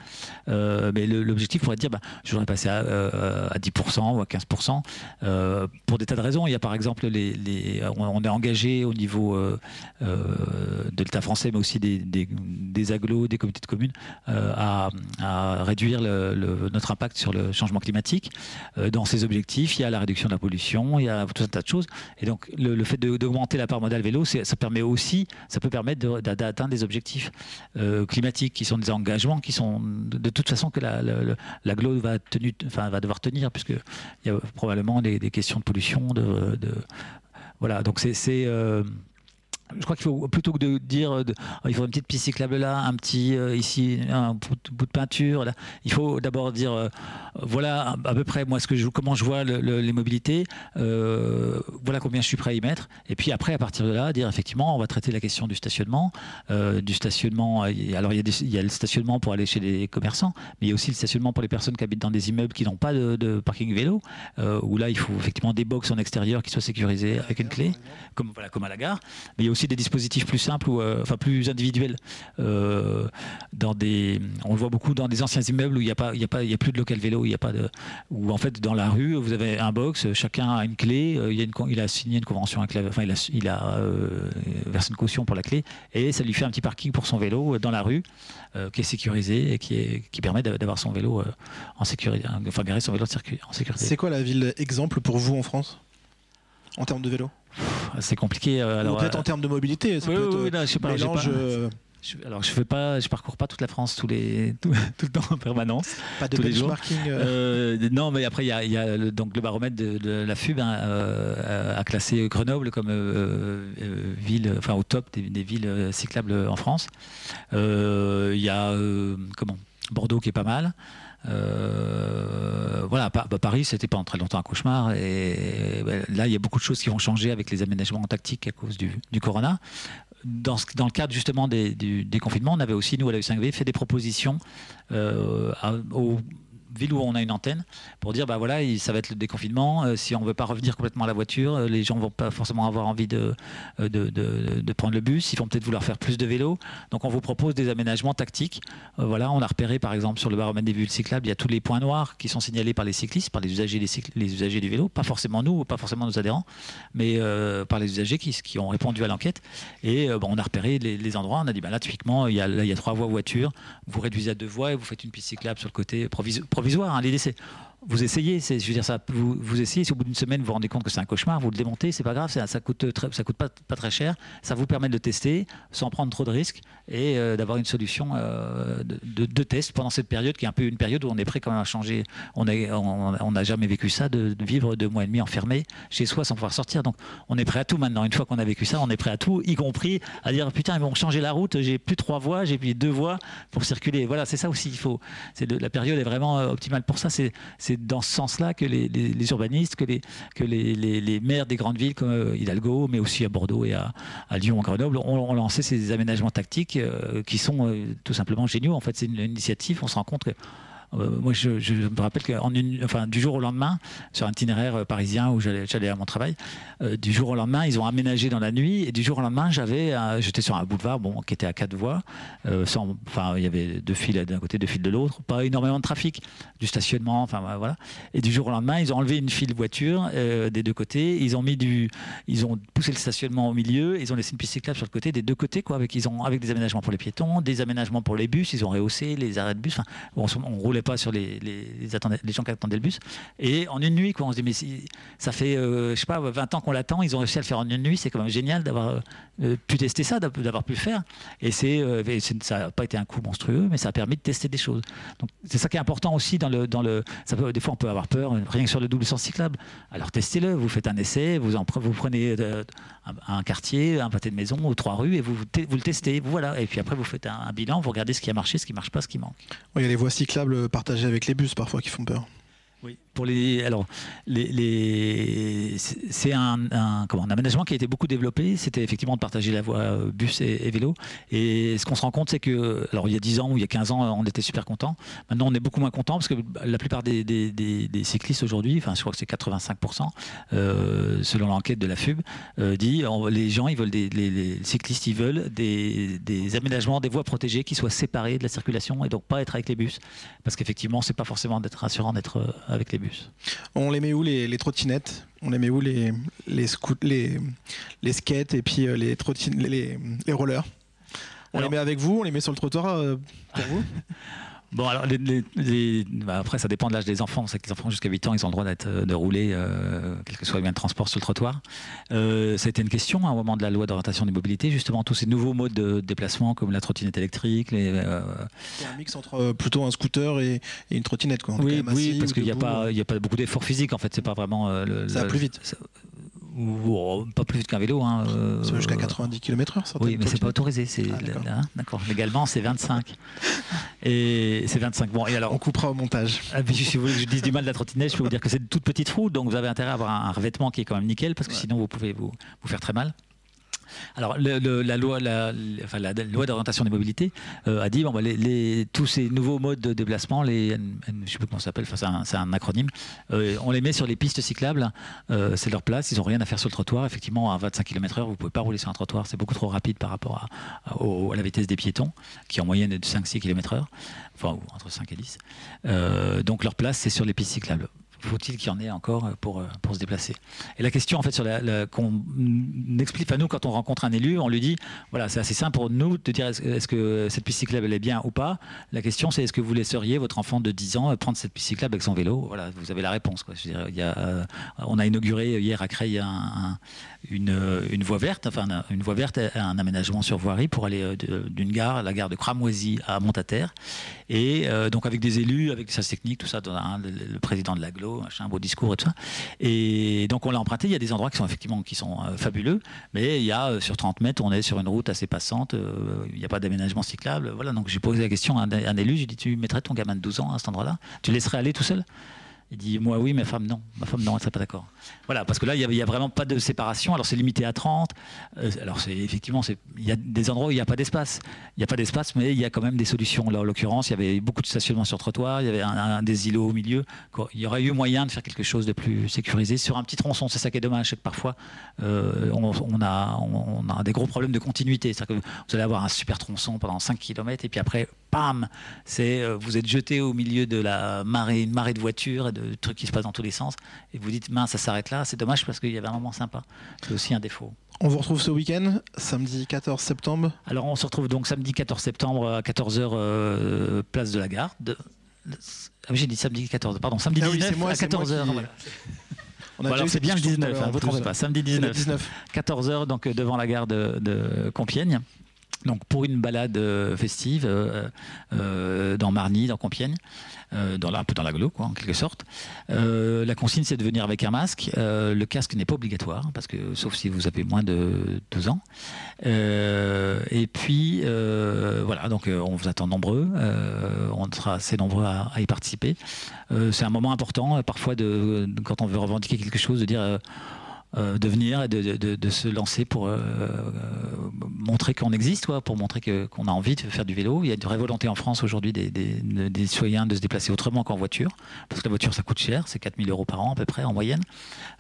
euh, mais l'objectif pourrait dire, bah, je voudrais passer à, à 10% ou à 15%, pour des tas de raisons. Il y a par exemple, on est engagé au niveau de l'État français, mais aussi des, des, des agglos, des comités de communes, à, réduire notre impact sur le changement climatique euh, dans ces objectifs, il y a la réduction de la pollution, il y a tout un tas de choses. Et donc, le, fait d'augmenter la part modale vélo, ça permet aussi, ça peut permettre d'atteindre des objectifs euh, climatiques qui sont des engagements qui sont de, toute façon que la, la, va, enfin, va devoir tenir, puisqu'il y a probablement des, questions de pollution. De, voilà, donc c'est. Euh, je crois qu'il faut plutôt que de dire euh, il faut une petite piste cyclable là, un petit euh, ici, un bout, de peinture. Là. Il faut d'abord dire euh, voilà à peu près moi ce que comment je vois les mobilités, voilà combien je suis prêt à y mettre. Et puis après à partir de là dire effectivement on va traiter la question du stationnement, du stationnement. Alors il y, a le stationnement pour aller chez les commerçants, mais il y a aussi le stationnement pour les personnes qui habitent dans des immeubles qui n'ont pas de, parking vélo, où là il faut effectivement des box en extérieur qui soient sécurisées avec une clé, comme comme à la gare. Mais il y a aussi des dispositifs plus simples ou euh, enfin plus individuels. Euh, dans des, on le voit beaucoup dans des anciens immeubles où il n'y a a a plus de local vélo, il où en fait dans la rue vous avez un box, chacun a une clé, euh, il, a une, il a signé une convention avec enfin il a, il versé une caution pour la clé et ça lui fait un petit parking pour son vélo dans la rue qui est sécurisé et qui, est, qui permet d'avoir son vélo en sécurité, enfin garer son vélo en sécurité. C'est quoi la ville exemple pour vous en France? En termes de vélo? C'est compliqué. Euh, alors, peut-être euh, en termes de mobilité. Ça oui, peut oui, je sais pas, euh, alors je fais pas, je parcours pas toute la France tous les tout, le temps en permanence. Pas de benchmarking. non, mais après il y a, le, donc le baromètre de, la FUB hein, a classé Grenoble comme ville, enfin au top des, villes cyclables en France. Il y a comment Bordeaux qui est pas mal. Euh, voilà, bah, Paris, c'était pas très longtemps un cauchemar. Et bah, là, il y a beaucoup de choses qui vont changer avec les aménagements tactiques à cause du, corona. Dans, le cadre justement des, du déconfinement, on avait aussi, nous, à la U5V, fait des propositions euh, ville où on a une antenne pour dire bah voilà ça va être le déconfinement euh, si on veut pas revenir complètement à la voiture euh, les gens vont pas forcément avoir envie de euh, de, de, prendre le bus ils vont peut-être vouloir faire plus de vélo. Donc on vous propose des aménagements tactiques. Voilà on a repéré par exemple sur le baromètre des villes cyclables il y a tous les points noirs qui sont signalés par les cyclistes par les usagers les usagers du vélo pas forcément nous pas forcément nos adhérents mais par les usagers qui, qui ont répondu à l'enquête. Et bon on a repéré les, endroits on a dit bah là typiquement il y a il y a trois voies voitures. Vous réduisez à deux voies et vous faites une piste cyclable sur le côté provisoire. Hein, L'idée, c'est vous essayez, je veux dire ça, vous, vous essayez. Si au bout d'une semaine vous vous rendez compte que c'est un cauchemar, vous le démontez, c'est pas grave, ça, ça coûte, ça coûte pas, pas, très cher. Ça vous permet de tester sans prendre trop de risques et euh, d'avoir une solution euh, de, de, test pendant cette période qui est un peu une période où on est prêt quand même à changer. On n'a on, jamais vécu ça de, vivre deux mois et demi enfermé chez soi sans pouvoir sortir. Donc on est prêt à tout maintenant. Une fois qu'on a vécu ça, on est prêt à tout, y compris à dire putain ils vont changer la route. J'ai plus trois voies, j'ai plus deux voies pour circuler. Voilà, c'est ça aussi. Il faut. C'est la période est vraiment euh, optimale pour ça. C'est dans ce sens-là que les, urbanistes, que, les, maires des grandes villes comme euh, Hidalgo, mais aussi à Bordeaux et à, Lyon, à Grenoble, ont, lancé ces aménagements tactiques euh, qui sont euh, tout simplement géniaux. En fait, c'est une, initiative. On se rend compte que moi, je, me rappelle qu'en enfin, du jour au lendemain, sur un itinéraire parisien où j'allais à mon travail, du jour au lendemain, ils ont aménagé dans la nuit et du jour au lendemain, j'avais, j'étais sur un boulevard, bon, qui était à quatre voies, sans, enfin, il y avait deux fils d'un côté, deux fils de l'autre, pas énormément de trafic, du stationnement, enfin voilà. Et du jour au lendemain, ils ont enlevé une file voiture des deux côtés, ils ont mis du, ils ont poussé le stationnement au milieu, ils ont laissé une piste cyclable sur le côté des deux côtés, quoi, avec ils ont avec des aménagements pour les piétons, des aménagements pour les bus, ils ont rehaussé les arrêts de bus. Enfin, on, on, roulait pas sur les les, les, gens qui attendaient le bus. Et en une nuit, quoi, on se dit mais ça fait euh, je sais pas 20 ans qu'on l'attend, ils ont réussi à le faire en une nuit, c'est quand même génial d'avoir euh, pu tester ça, d'avoir pu le faire. Et euh, ça n'a pas été un coup monstrueux, mais ça a permis de tester des choses. Donc c'est ça qui est important aussi dans le dans le. Des fois on peut avoir peur, rien que sur le double sens cyclable. Alors testez-le, vous faites un essai, vous en vous prenez un, quartier, un pâté de maison ou trois rues et vous, vous le testez, voilà. Et puis après vous faites un, bilan, vous regardez ce qui a marché, ce qui marche pas, ce qui manque. il y a les voies cyclables partagées avec les bus parfois qui font peur. Oui. Pour les, alors, les, c'est un, comment, un, aménagement qui a été beaucoup développé. C'était effectivement de partager la voie euh, bus et, vélo. Et ce qu'on se rend compte, c'est que, alors il y a 10 ans ou il y a 15 ans, on était super content. Maintenant, on est beaucoup moins content parce que la plupart des, cyclistes aujourd'hui, enfin, je crois que c'est 85%, euh, selon l'enquête de la FUB, euh, dit les gens, ils veulent des, cyclistes, ils veulent des, aménagements, des voies protégées qui soient séparées de la circulation et donc pas être avec les bus. Parce qu'effectivement, c'est pas forcément d'être rassurant d'être avec les bus. On les met où les, trottinettes? On les met où les, les, les, les skates et puis euh, les, les, les rollers? On les met avec vous On les met sur le trottoir euh, pour vous? Bon, alors, les, bah, après, ça dépend de l'âge des enfants. C'est que les enfants jusqu'à 8 ans, ils ont le droit euh, de rouler, euh, quel que soit le moyen de transport sur le trottoir. Euh, ça a été une question à un moment de la loi d'orientation des mobilités, justement, tous ces nouveaux modes de déplacement, comme la trottinette électrique. Les, C'est un mix entre plutôt un scooter et, une trottinette, quoi. Oui, oui parce qu'il n'y a, pas, a pas beaucoup d'efforts physiques, en fait. C'est pas vraiment. ça va plus vite ou oh, pas plus vite qu'un vélo. Hein, euh, jusqu'à 90 km/h. Oui, mais c'est pas autorisé. C'est ah, d'accord. Légalement, c'est 25. et c'est 25. Bon, et alors. On coupera au montage. Ah, si vous voulez que je dise du mal de la trottinette, je peux vous dire que c'est une toute petite roue, donc vous avez intérêt à avoir un, revêtement qui est quand même nickel, parce que sinon vous pouvez vous, vous faire très mal. Alors, la loi, la, loi d'orientation des mobilités euh, a dit bon, bah, les, tous ces nouveaux modes de déplacement, les, je ne sais plus comment ça s'appelle, c'est un, acronyme, euh, on les met sur les pistes cyclables, euh, c'est leur place, ils n'ont rien à faire sur le trottoir. Effectivement, à 25 km/h, vous ne pouvez pas rouler sur un trottoir, c'est beaucoup trop rapide par rapport à, à, la vitesse des piétons, qui en moyenne est de 5-6 km/h, enfin entre 5 et 10. donc, leur place, c'est sur les pistes cyclables faut-il qu'il y en ait encore euh, pour, euh, pour se déplacer Et la question, en fait, sur la, qu'on explique, à nous, quand on rencontre un élu, on lui dit, voilà, c'est assez simple pour nous de dire est-ce que cette piste cyclable, elle est bien ou pas? La question, c'est est-ce que vous laisseriez votre enfant de 10 ans prendre cette piste cyclable avec son vélo? Voilà, vous avez la réponse. Quoi. Y a, euh, on a inauguré hier à Creil un une, une, voie verte, enfin une voie verte, un aménagement sur voirie pour aller euh, d'une gare, la gare de Cramoisy à Montataire, et euh, donc avec des élus, avec sa technique, tout ça, le, président de l'aglo, un beau discours et tout ça. Et donc on l'a emprunté. Il y a des endroits qui sont effectivement qui sont euh, fabuleux, mais il y a sur 30 mètres, on est sur une route assez passante, il n'y a pas d'aménagement cyclable. Voilà, donc j'ai posé la question à un, un élu, j'ai dit tu mettrais ton gamin de 12 ans à cet endroit-là, tu laisserais aller tout seul? Il dit moi oui, ma femme non. Ma femme non, elle serait pas d'accord. Voilà, parce que là, il n'y a, vraiment pas de séparation. Alors c'est limité à 30. Euh, alors c'est effectivement, il y a des endroits où il n'y a pas d'espace. Il n'y a pas d'espace, mais il y a quand même des solutions. Là, en l'occurrence, il y avait beaucoup de stationnement sur trottoir. Il y avait des îlots au milieu. Il y aurait eu moyen de faire quelque chose de plus sécurisé sur un petit tronçon. C'est ça qui est dommage, c'est que parfois euh, on, a, on, a des gros problèmes de continuité. C'est-à-dire que vous allez avoir un super tronçon pendant 5 km et puis après, pam, c'est euh, vous êtes jeté au milieu de la marée, une marée de voitures de trucs qui se passent dans tous les sens, et vous dites, mince, ça s'arrête là, c'est dommage parce qu'il y avait un moment sympa. C'est aussi un défaut. On vous retrouve ce week-end, samedi 14 septembre Alors on se retrouve donc samedi 14 septembre à 14h, euh, place de la gare. De... Ah oui, j'ai dit samedi 14, pardon, samedi 19 ah moi, à 14h. Voilà. c'est bien le 19, hein, vous ne trompez pas, samedi 19, 19. 14h donc euh, devant la gare de, de Compiègne. Donc pour une balade euh, festive dans Marny, dans Compiègne. Euh, dans un peu dans la quoi, en quelque sorte. Euh, la consigne, c'est de venir avec un masque. Euh, le casque n'est pas obligatoire, parce que, sauf si vous avez moins de 12 ans. et puis, voilà, donc on vous attend nombreux. on sera assez nombreux à, y participer. c'est un moment important, parfois, de, quand on veut revendiquer quelque chose, de dire de venir et de, se lancer pour montrer qu'on existe, quoi, pour montrer qu'on a envie de faire du vélo. Il y a une vraie volonté en France aujourd'hui des, des, citoyens de se déplacer autrement qu'en voiture, parce que la voiture ça coûte cher, c'est 4000 euros par an à peu près en moyenne.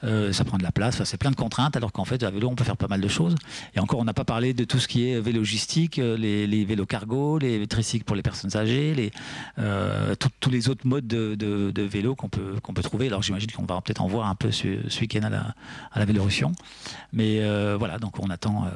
ça prend de la place, c'est plein de contraintes, alors qu'en fait à vélo on peut faire pas mal de choses. Et encore on n'a pas parlé de tout ce qui est vélogistique, les, les vélos cargo, les tricycles pour les personnes âgées, les, tous les autres modes de, de vélo qu'on peut, qu'on peut trouver. Alors j'imagine qu'on va peut-être en voir un peu ce, week-end à à la Vélorussion. Mais euh, voilà, donc on attend euh,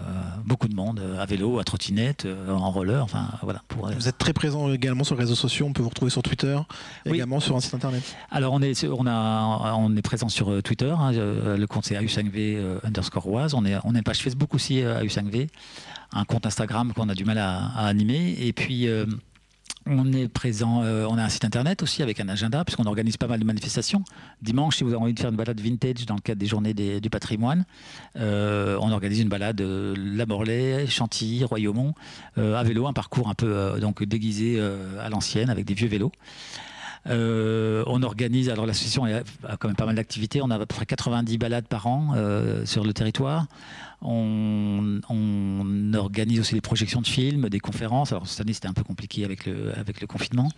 beaucoup de monde euh, à vélo, à trottinette, en roller. Enfin, voilà, pour, vous êtes très présent également sur les réseaux sociaux, on peut vous retrouver sur Twitter, également sur un site internet. Alors on est, on a, on est présent sur Twitter, hein, le compte c'est AU5V underscore Oise. On, est, on a une page Facebook aussi, AU5V, un compte Instagram qu'on a du mal à, à animer. Et puis on est présent, euh, on a un site internet aussi avec un agenda, puisqu'on organise pas mal de manifestations. Dimanche, si vous avez envie de faire une balade vintage dans le cadre des journées du patrimoine, euh, on organise une balade euh, La Morlaix, Chantilly, Royaumont, à vélo, un parcours un peu donc déguisé à l'ancienne avec des vieux vélos. on organise, alors l'association a quand même pas mal d'activités, on a à peu près 90 balades par an sur le territoire. On, organise aussi des projections de films, des conférences. Alors cette année c'était un peu compliqué avec le, confinement,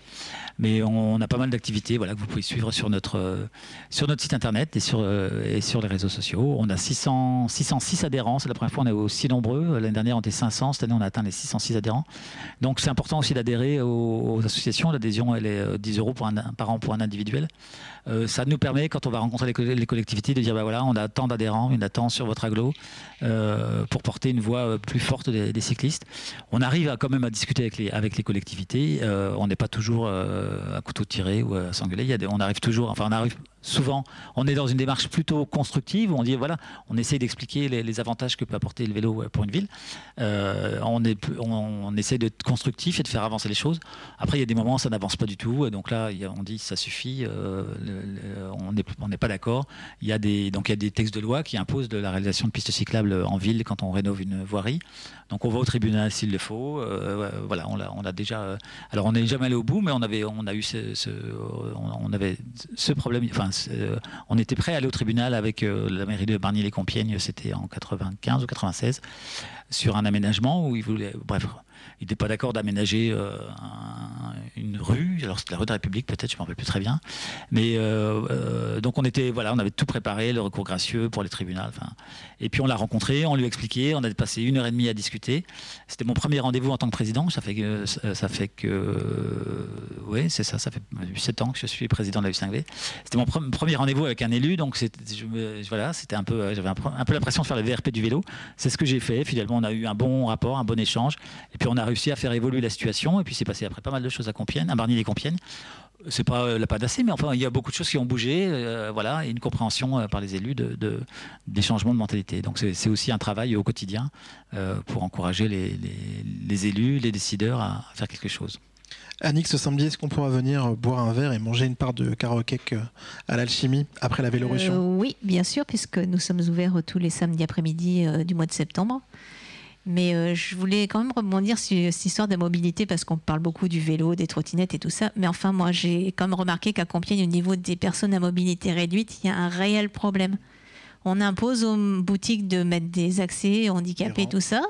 mais on, a pas mal d'activités voilà, que vous pouvez suivre sur notre, sur notre site internet et sur, et sur les réseaux sociaux. On a 600, 606 adhérents, c'est la première fois on est aussi nombreux. L'année dernière on était 500, cette année on a atteint les 606 adhérents. Donc c'est important aussi d'adhérer aux, associations. L'adhésion elle est 10 euh, euros par an pour un individuel. Euh, ça nous permet, quand on va rencontrer les, collectivités, de dire bah voilà, on a tant d'adhérents, une attente sur votre aglo euh, pour porter une voix euh, plus forte des, cyclistes. On arrive quand même à discuter avec les, collectivités. on n'est pas toujours à couteau tiré ou à s'engueuler. On arrive toujours, enfin, on arrive souvent, on est dans une démarche plutôt constructive où on dit voilà, on essaie d'expliquer les, avantages que peut apporter le vélo pour une ville. on, est, on, essaie d'être constructif et de faire avancer les choses. Après, il y a des moments où ça n'avance pas du tout. Donc là, on dit ça suffit on n'est pas d'accord. Il y a des donc il y a des textes de loi qui imposent de la réalisation de pistes cyclables en ville quand on rénove une voirie. Donc on va au tribunal s'il le faut. Euh, voilà, on a, on a déjà. Euh, alors on n'est jamais allé au bout, mais on avait on a eu ce, on avait ce problème. Enfin, on était prêt à aller au tribunal avec euh, la mairie de Barnier-les-Compiègnes. C'était en 95 ou 96 sur un aménagement où ils voulaient. Bref il n'était pas d'accord d'aménager euh, une rue. Alors c'était la rue de la République, peut-être, je ne m'en rappelle plus très bien. Mais euh, euh, donc on était, voilà, on avait tout préparé, le recours gracieux pour les tribunaux. Et puis on l'a rencontré, on lui a expliqué, on a passé une heure et demie à discuter. C'était mon premier rendez-vous en tant que président. Ça fait que, ça fait que, oui, c'est ça, ça fait 7 ans que je suis président de la U5V. C'était mon premier rendez-vous avec un élu, donc voilà, c'était un peu, j'avais un, un, peu l'impression de faire le VRP du vélo. C'est ce que j'ai fait. Finalement, on a eu un bon rapport, un bon échange, et puis on a réussi à faire évoluer la situation. Et puis c'est passé après pas mal de choses à Compiègne, à Barnier-les-Compiègnes. C'est pas euh, la pas d'assez, mais enfin il y a beaucoup de choses qui ont bougé, euh, voilà, et une compréhension euh, par les élus de, des changements de mentalité. Donc c'est aussi un travail au quotidien pour encourager les, élus, les décideurs à, faire quelque chose. Annick, ce samedi, est-ce qu'on pourra venir boire un verre et manger une part de karaoké à l'alchimie après la Vélorussion? Oui, bien sûr, puisque nous sommes ouverts tous les samedis après-midi du mois de septembre. Mais euh, je voulais quand même rebondir sur cette histoire de mobilité parce qu'on parle beaucoup du vélo, des trottinettes et tout ça. Mais enfin, moi, j'ai quand même remarqué qu'à Compiègne, au niveau des personnes à mobilité réduite, il y a un réel problème. On impose aux boutiques de mettre des accès handicapés et tout ça.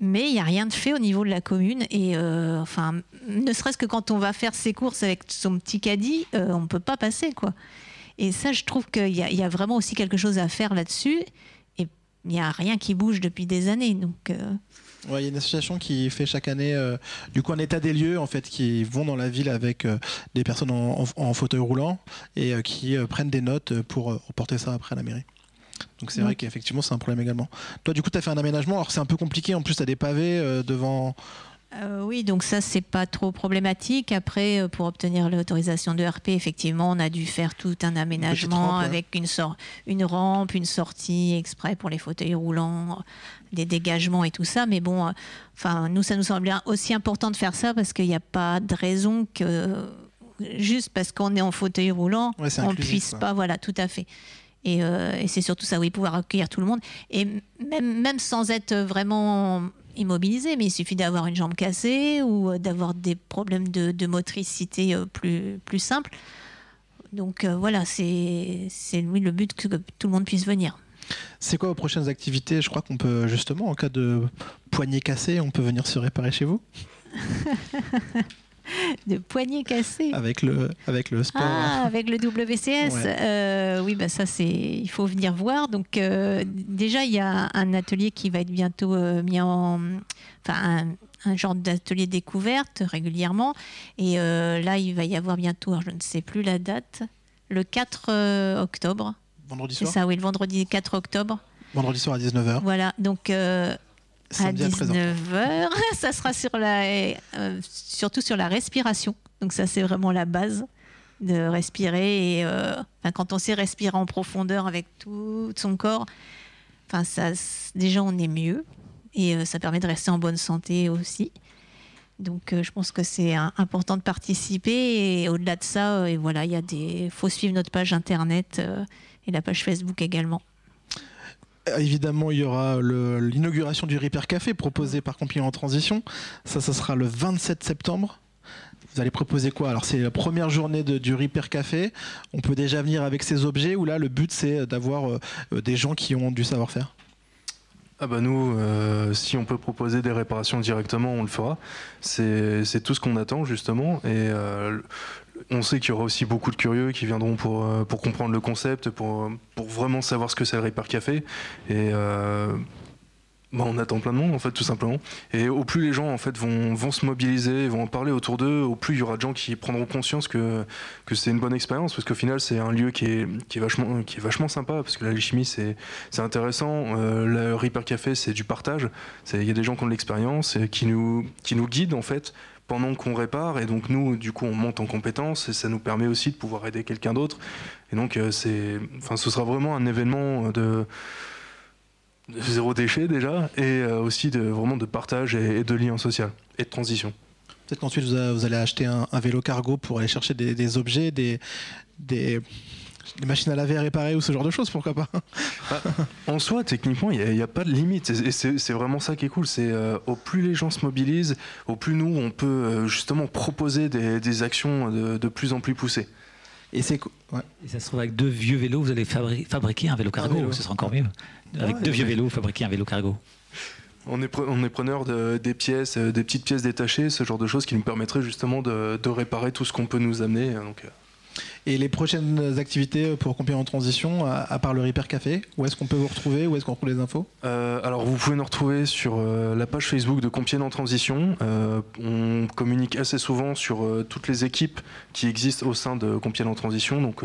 Mais il n'y a rien de fait au niveau de la commune. Et euh, enfin, ne serait-ce que quand on va faire ses courses avec son petit caddie, euh, on ne peut pas passer. quoi. Et ça, je trouve qu'il y, y, a vraiment aussi quelque chose à faire là-dessus il n'y a rien qui bouge depuis des années. Donc, euh. il y a une association qui fait chaque année euh, du coup un état des lieux en fait, qui vont dans la ville avec euh, des personnes en, fauteuil roulant et qui prennent des notes pour reporter ça après à la mairie. Donc c'est vrai qu'effectivement c'est un problème également. Toi du coup tu as fait un aménagement, alors c'est un peu compliqué, en plus tu as des pavés devant euh, oui, donc ça, c'est pas trop problématique. Après, euh, pour obtenir l'autorisation de RP, effectivement, on a dû faire tout un aménagement avec une, une rampe, une sortie exprès pour les fauteuils roulants, des dégagements et tout ça. Mais bon, euh, enfin, nous, ça nous semble aussi important de faire ça parce qu'il n'y a pas de raison que juste parce qu'on est en fauteuil roulant, on ne puisse pas. Voilà, tout à fait. Et, et c'est surtout ça, oui, pouvoir accueillir tout le monde. Et même, même sans être vraiment immobilisé, mais il suffit d'avoir une jambe cassée ou euh, d'avoir des problèmes de, motricité euh, plus, plus simples. Donc euh, voilà, c'est oui, le but que tout le monde puisse venir. C'est quoi vos prochaines activités? Je crois qu'on peut justement, en cas de poignée cassée, on peut venir se réparer chez vous de poignée cassée. Avec le, avec le sport. Ah, avec le WCS. Euh, oui, bah ça c'est, il faut venir voir. Donc euh, déjà il y a un atelier qui va être bientôt euh, mis en, enfin un, genre d'atelier découverte régulièrement. Et là il va y avoir bientôt, je ne sais plus la date, le 4 octobre. Vendredi soir. C'est ça, oui, le vendredi 4 octobre. Vendredi soir à 19h. Voilà, donc à 19h. Ça sera sur la, euh, surtout sur la respiration. Donc ça, c'est vraiment la base de respirer. Et euh, quand on sait respirer en profondeur avec tout son corps, enfin, ça, déjà, on est mieux. Et euh, ça permet de rester en bonne santé aussi. Donc je pense que c'est important de participer. Et au-delà de ça, et voilà, il y a des, faut suivre notre page internet et la page Facebook également. Euh, évidemment, il y aura l'inauguration du Repair Café proposé par Compiègne en Transition. Ça, ça sera le 27 septembre. Vous allez proposer quoi? Alors c'est la première journée du Repair Café. On peut déjà venir avec ces objets ou là le but c'est d'avoir euh, des gens qui ont du savoir-faire? Ah bah nous, euh, si on peut proposer des réparations directement, on le fera. C'est tout ce qu'on attend justement. Et on sait qu'il y aura aussi beaucoup de curieux qui viendront pour, euh, pour comprendre le concept, pour, pour vraiment savoir ce que c'est le Repair Café. Et euh, bah, on attend plein de monde en fait tout simplement. Et au plus les gens en fait vont, vont se mobiliser, vont en parler autour d'eux, au plus il y aura de gens qui prendront conscience que, que c'est une bonne expérience parce qu'au final c'est un lieu qui est, qui est, vachement, qui est vachement sympa parce que la chimie c'est, intéressant. Euh, le Repair Café c'est du partage. Il y a des gens qui ont de l'expérience qui nous, qui nous guident en fait pendant qu'on répare. Et donc nous, du coup, on monte en compétences et ça nous permet aussi de pouvoir aider quelqu'un d'autre. Et donc, euh, c'est, enfin, ce sera vraiment un événement de, zéro déchet déjà, et euh, aussi de, vraiment de partage et, de lien social et de transition. Peut-être qu'ensuite vous, allez acheter un, vélo cargo pour aller chercher des, des objets, des, des des machines à laver à réparer ou ce genre de choses, pourquoi pas bah, En soi, techniquement, il n'y a, pas de limite. Et c'est vraiment ça qui est cool. C'est euh, au plus les gens se mobilisent, au plus nous, on peut euh, justement proposer des, actions de, plus en plus poussées. Et c'est Et ça se trouve avec deux vieux vélos, vous allez fabriquer un vélo cargo, ce sera encore mieux. Avec deux vieux vélos, fabriquer un vélo cargo. On est, on est preneur de, des pièces, euh, des petites pièces détachées, ce genre de choses qui nous permettraient justement de, réparer tout ce qu'on peut nous amener. Donc, et les prochaines activités pour Compiègne en transition, à, part le Repair Café, où est-ce qu'on peut vous retrouver Où est-ce qu'on trouve les infos? Euh, Alors, vous pouvez nous retrouver sur euh, la page Facebook de Compiègne en transition. Euh, on communique assez souvent sur toutes les équipes qui existent au sein de Compiègne en transition. Donc,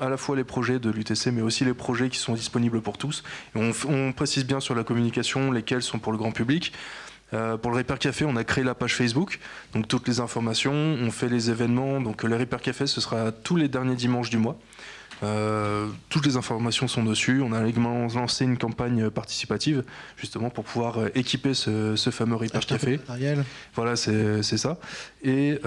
à la fois les projets de l'UTC, mais aussi les projets qui sont disponibles pour tous. on, précise bien sur la communication lesquels sont pour le grand public. Euh, pour le Repair Café, on a créé la page Facebook, donc toutes les informations, on fait les événements. Donc le Repair Café, ce sera tous les derniers dimanches du mois. Euh, toutes les informations sont dessus. On a également lancé une campagne participative justement pour pouvoir euh, équiper ce, fameux Repair Café. Voilà, c'est ça. Et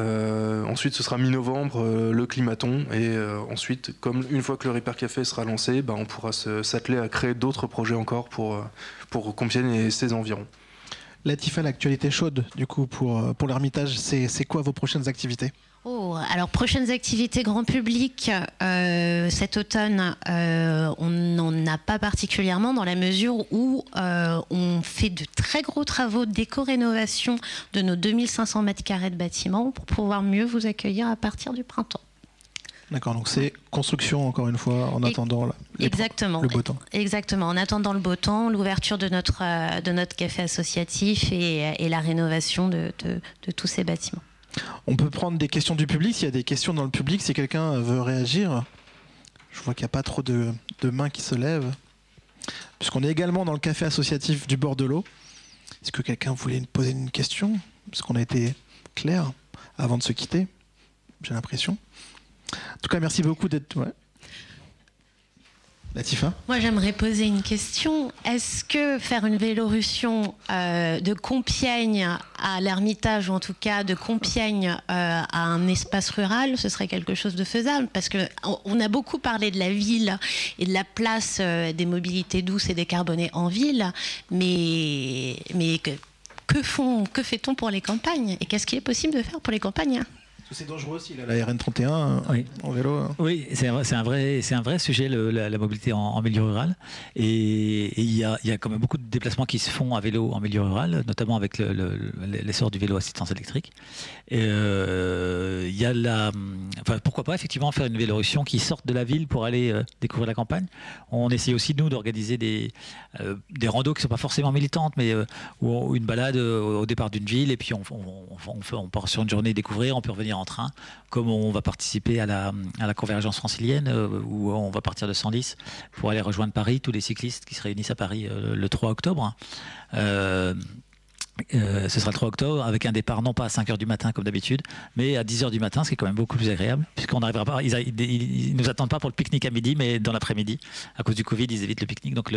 ensuite, ce sera mi-novembre le climaton. Et ensuite, comme une fois que le Repair Café sera lancé, bah, on pourra s'atteler à créer d'autres projets encore pour, pour Compiègne et ses environs. Latifa, l'actualité chaude, du coup, pour, euh, pour l'Ermitage, c'est quoi vos prochaines activités? Oh, alors prochaines activités grand public euh, cet automne, euh, on n'en a pas particulièrement dans la mesure où on fait de très gros travaux d'éco-rénovation de nos 2500 mètres carrés de bâtiments pour pouvoir mieux vous accueillir à partir du printemps. D'accord, donc c'est construction encore une fois en attendant Exactement. le beau temps. Exactement, en attendant le beau temps, l'ouverture de notre, euh, de notre café associatif et, la rénovation de, tous ces bâtiments. On peut prendre des questions du public, s'il y a des questions dans le public, si quelqu'un veut réagir. Je vois qu'il n'y a pas trop de, de mains qui se lèvent. Puisqu'on est également dans le café associatif du bord de l'eau. Est-ce que quelqu'un voulait poser une question? Parce qu'on a été clair avant de se quitter, j'ai l'impression. En tout cas, merci beaucoup d'être. Ouais. Latifa Moi, j'aimerais poser une question. Est-ce que faire une vélorution euh, de Compiègne à l'Ermitage, ou en tout cas de Compiègne euh, à un espace rural, ce serait quelque chose de faisable? Parce qu'on a beaucoup parlé de la ville et de la place euh, des mobilités douces et décarbonées en ville, mais, mais que, que, fait-on pour les campagnes? Et qu'est-ce qui est possible de faire pour les campagnes? C'est dangereux aussi, la RN31 oui. en vélo. Hein. Oui, c'est un, un, vrai, un vrai sujet, la, mobilité en, milieu rural. Et il y a, y a, quand même beaucoup de déplacements qui se font à vélo en milieu rural, notamment avec l'essor du vélo assistance électrique. Euh, il y a la, enfin, pourquoi pas effectivement faire une vélorussion qui sorte de la ville pour aller euh, découvrir la campagne. On essaie aussi nous d'organiser des, euh, des randos qui ne sont pas forcément militantes, mais ou une balade au départ d'une ville et puis on, on, on, part sur une journée découvrir, on peut revenir en train, comme on va participer à la, convergence francilienne où on va partir de 110 pour aller rejoindre Paris, tous les cyclistes qui se réunissent à Paris le 3 octobre. Euh, ce sera le 3 octobre avec un départ non pas à 5h du matin comme d'habitude, mais à 10h du matin, ce qui est quand même beaucoup plus agréable, puisqu'on n'arrivera pas. Ils, ils, nous attendent pas pour le pique-nique à midi, mais dans l'après-midi. À cause du Covid, ils évitent le pique-nique. Donc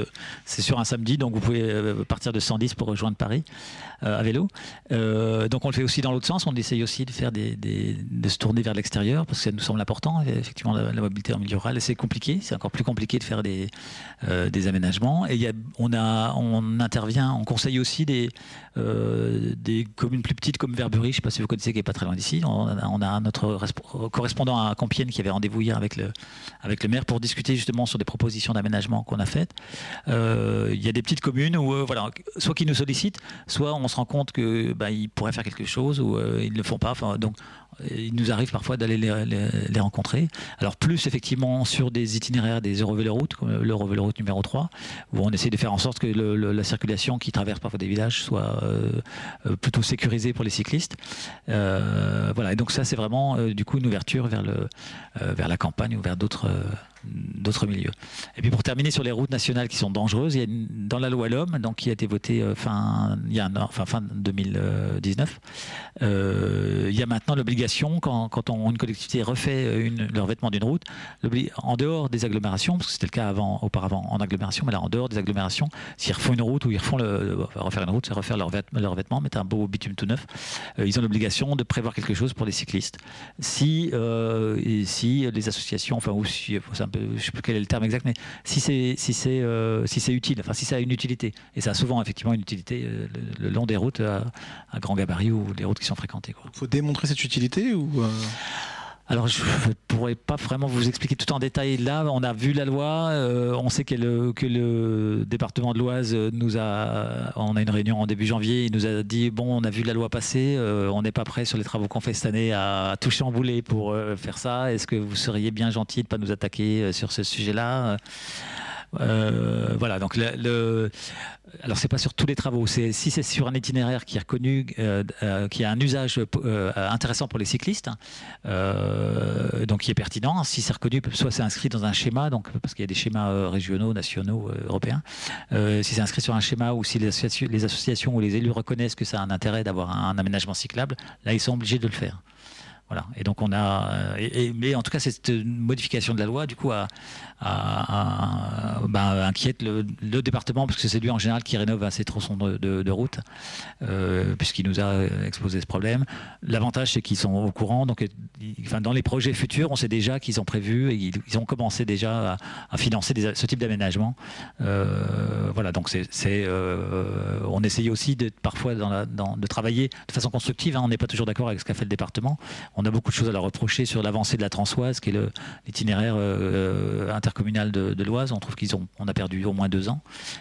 c'est sur un samedi, donc vous pouvez euh, partir de 110 pour rejoindre Paris euh, à vélo. donc on le fait aussi dans l'autre sens. On essaye aussi de faire des, de se tourner vers l'extérieur parce que ça nous semble important. Effectivement, la, mobilité en milieu rural, c'est compliqué. C'est encore plus compliqué de faire des, des aménagements. Et y a, on a, on intervient, on conseille aussi des euh, des communes plus petites comme Verbury, je ne sais pas si vous connaissez, qui n'est pas très loin d'ici. On, a notre correspondant à Compiègne qui avait rendez-vous hier avec le, avec le maire pour discuter justement sur des propositions d'aménagement qu'on a faites. Euh, il y a des petites communes où, euh, voilà, soit qui nous sollicitent, soit on se rend compte qu'ils bah, pourraient faire quelque chose ou ils ne le font pas. Enfin, donc il nous arrive parfois d'aller les, rencontrer. Alors plus effectivement sur des itinéraires des Eurovéloroutes, comme l'Eurovéloroute numéro 3, où on essaie de faire en sorte que la circulation qui traverse parfois des villages soit euh, euh, plutôt sécurisée pour les cyclistes. Euh, voilà, et donc ça c'est vraiment du coup une ouverture vers, le, vers la campagne ou vers d'autres d'autres milieux. Et puis pour terminer sur les routes nationales qui sont dangereuses, il y a dans la loi l'homme, donc qui a été votée euh, fin, il y a enfin, fin 2019, euh, il y a maintenant l'obligation quand, quand une collectivité refait une, le revêtement d'une route, en dehors des agglomérations, parce que c'était le cas avant, auparavant en agglomération, mais là en dehors des agglomérations, s'ils refont une route ou ils refont le, refaire une route, c'est refaire leur, leur revêtement, mettre un beau bitume tout neuf, euh, ils ont l'obligation de prévoir quelque chose pour les cyclistes. Si, si les associations, enfin ou si, je ne sais plus quel est le terme exact, mais si c'est si c'est euh, si c'est utile, enfin si ça a une utilité, et ça a souvent effectivement une utilité euh, le, long des routes à, grand gabarit ou des routes qui sont fréquentées. Il faut démontrer cette utilité ou euh, alors, je ne pourrais pas vraiment vous expliquer tout en détail là. On a vu la loi. Euh, on sait que le, que le département de l'Oise nous a. On a une réunion en début janvier. Il nous a dit bon, on a vu la loi passer. Euh, on n'est pas prêt sur les travaux qu'on fait cette année à, toucher en boulet pour euh, faire ça. Est-ce que vous seriez bien gentil de ne pas nous attaquer sur ce sujet-là? Voilà, donc le, le, alors c'est pas sur tous les travaux. C'est si c'est sur un itinéraire qui est reconnu, euh, euh, qui a un usage euh, intéressant pour les cyclistes, donc qui est pertinent. Si c'est reconnu, soit c'est inscrit dans un schéma, donc parce qu'il y a des schémas régionaux, nationaux, européens. si c'est inscrit sur un schéma ou si les associations, ou les élus reconnaissent que ça a un intérêt d'avoir un aménagement cyclable, là ils sont obligés de le faire. Voilà. Et donc on a, euh, mais en tout cas cette modification de la loi, du coup, a, bah, inquiète le, département parce que c'est lui en général qui rénove assez tronçons de, de, route, euh, puisqu'il nous a exposé ce problème. L'avantage c'est qu'ils sont au courant, donc enfin, dans les projets futurs, on sait déjà qu'ils ont prévu et ils, ont commencé déjà à, financer ce type d'aménagement. Euh, voilà, donc c'est, on essaye aussi de, parfois de travailler de façon constructive. Hein. on n'est pas toujours d'accord avec ce qu'a fait le département on a beaucoup de choses à leur reprocher sur l'avancée de la Transoise, qui est l'itinéraire euh, intercommunal de, l'Oise. On trouve qu'ils ont, on a perdu au moins deux ans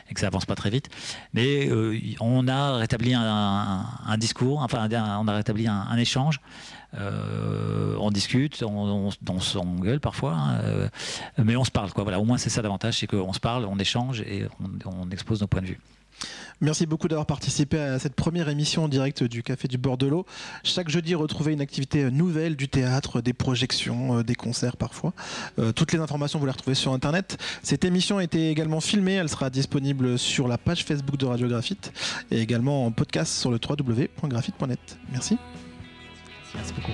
et que ça avance pas très vite. Mais euh, on a rétabli un, discours, enfin, on a rétabli un, échange. Euh, on discute, on, on, s'engueule parfois, hein, mais on se parle. Quoi. Voilà, au moins c'est ça l'avantage, c'est qu'on se parle, on échange et on expose nos points de vue. Merci beaucoup d'avoir participé à cette première émission en direct du Café du Bord de l'eau. Chaque jeudi, retrouvez une activité nouvelle du théâtre, des projections, euh, des concerts parfois. Euh, toutes les informations, vous les retrouvez sur Internet. Cette émission a été également filmée. Elle sera disponible sur la page Facebook de Radiographite et également en podcast sur le www.graphite.net. Merci. Merci beaucoup.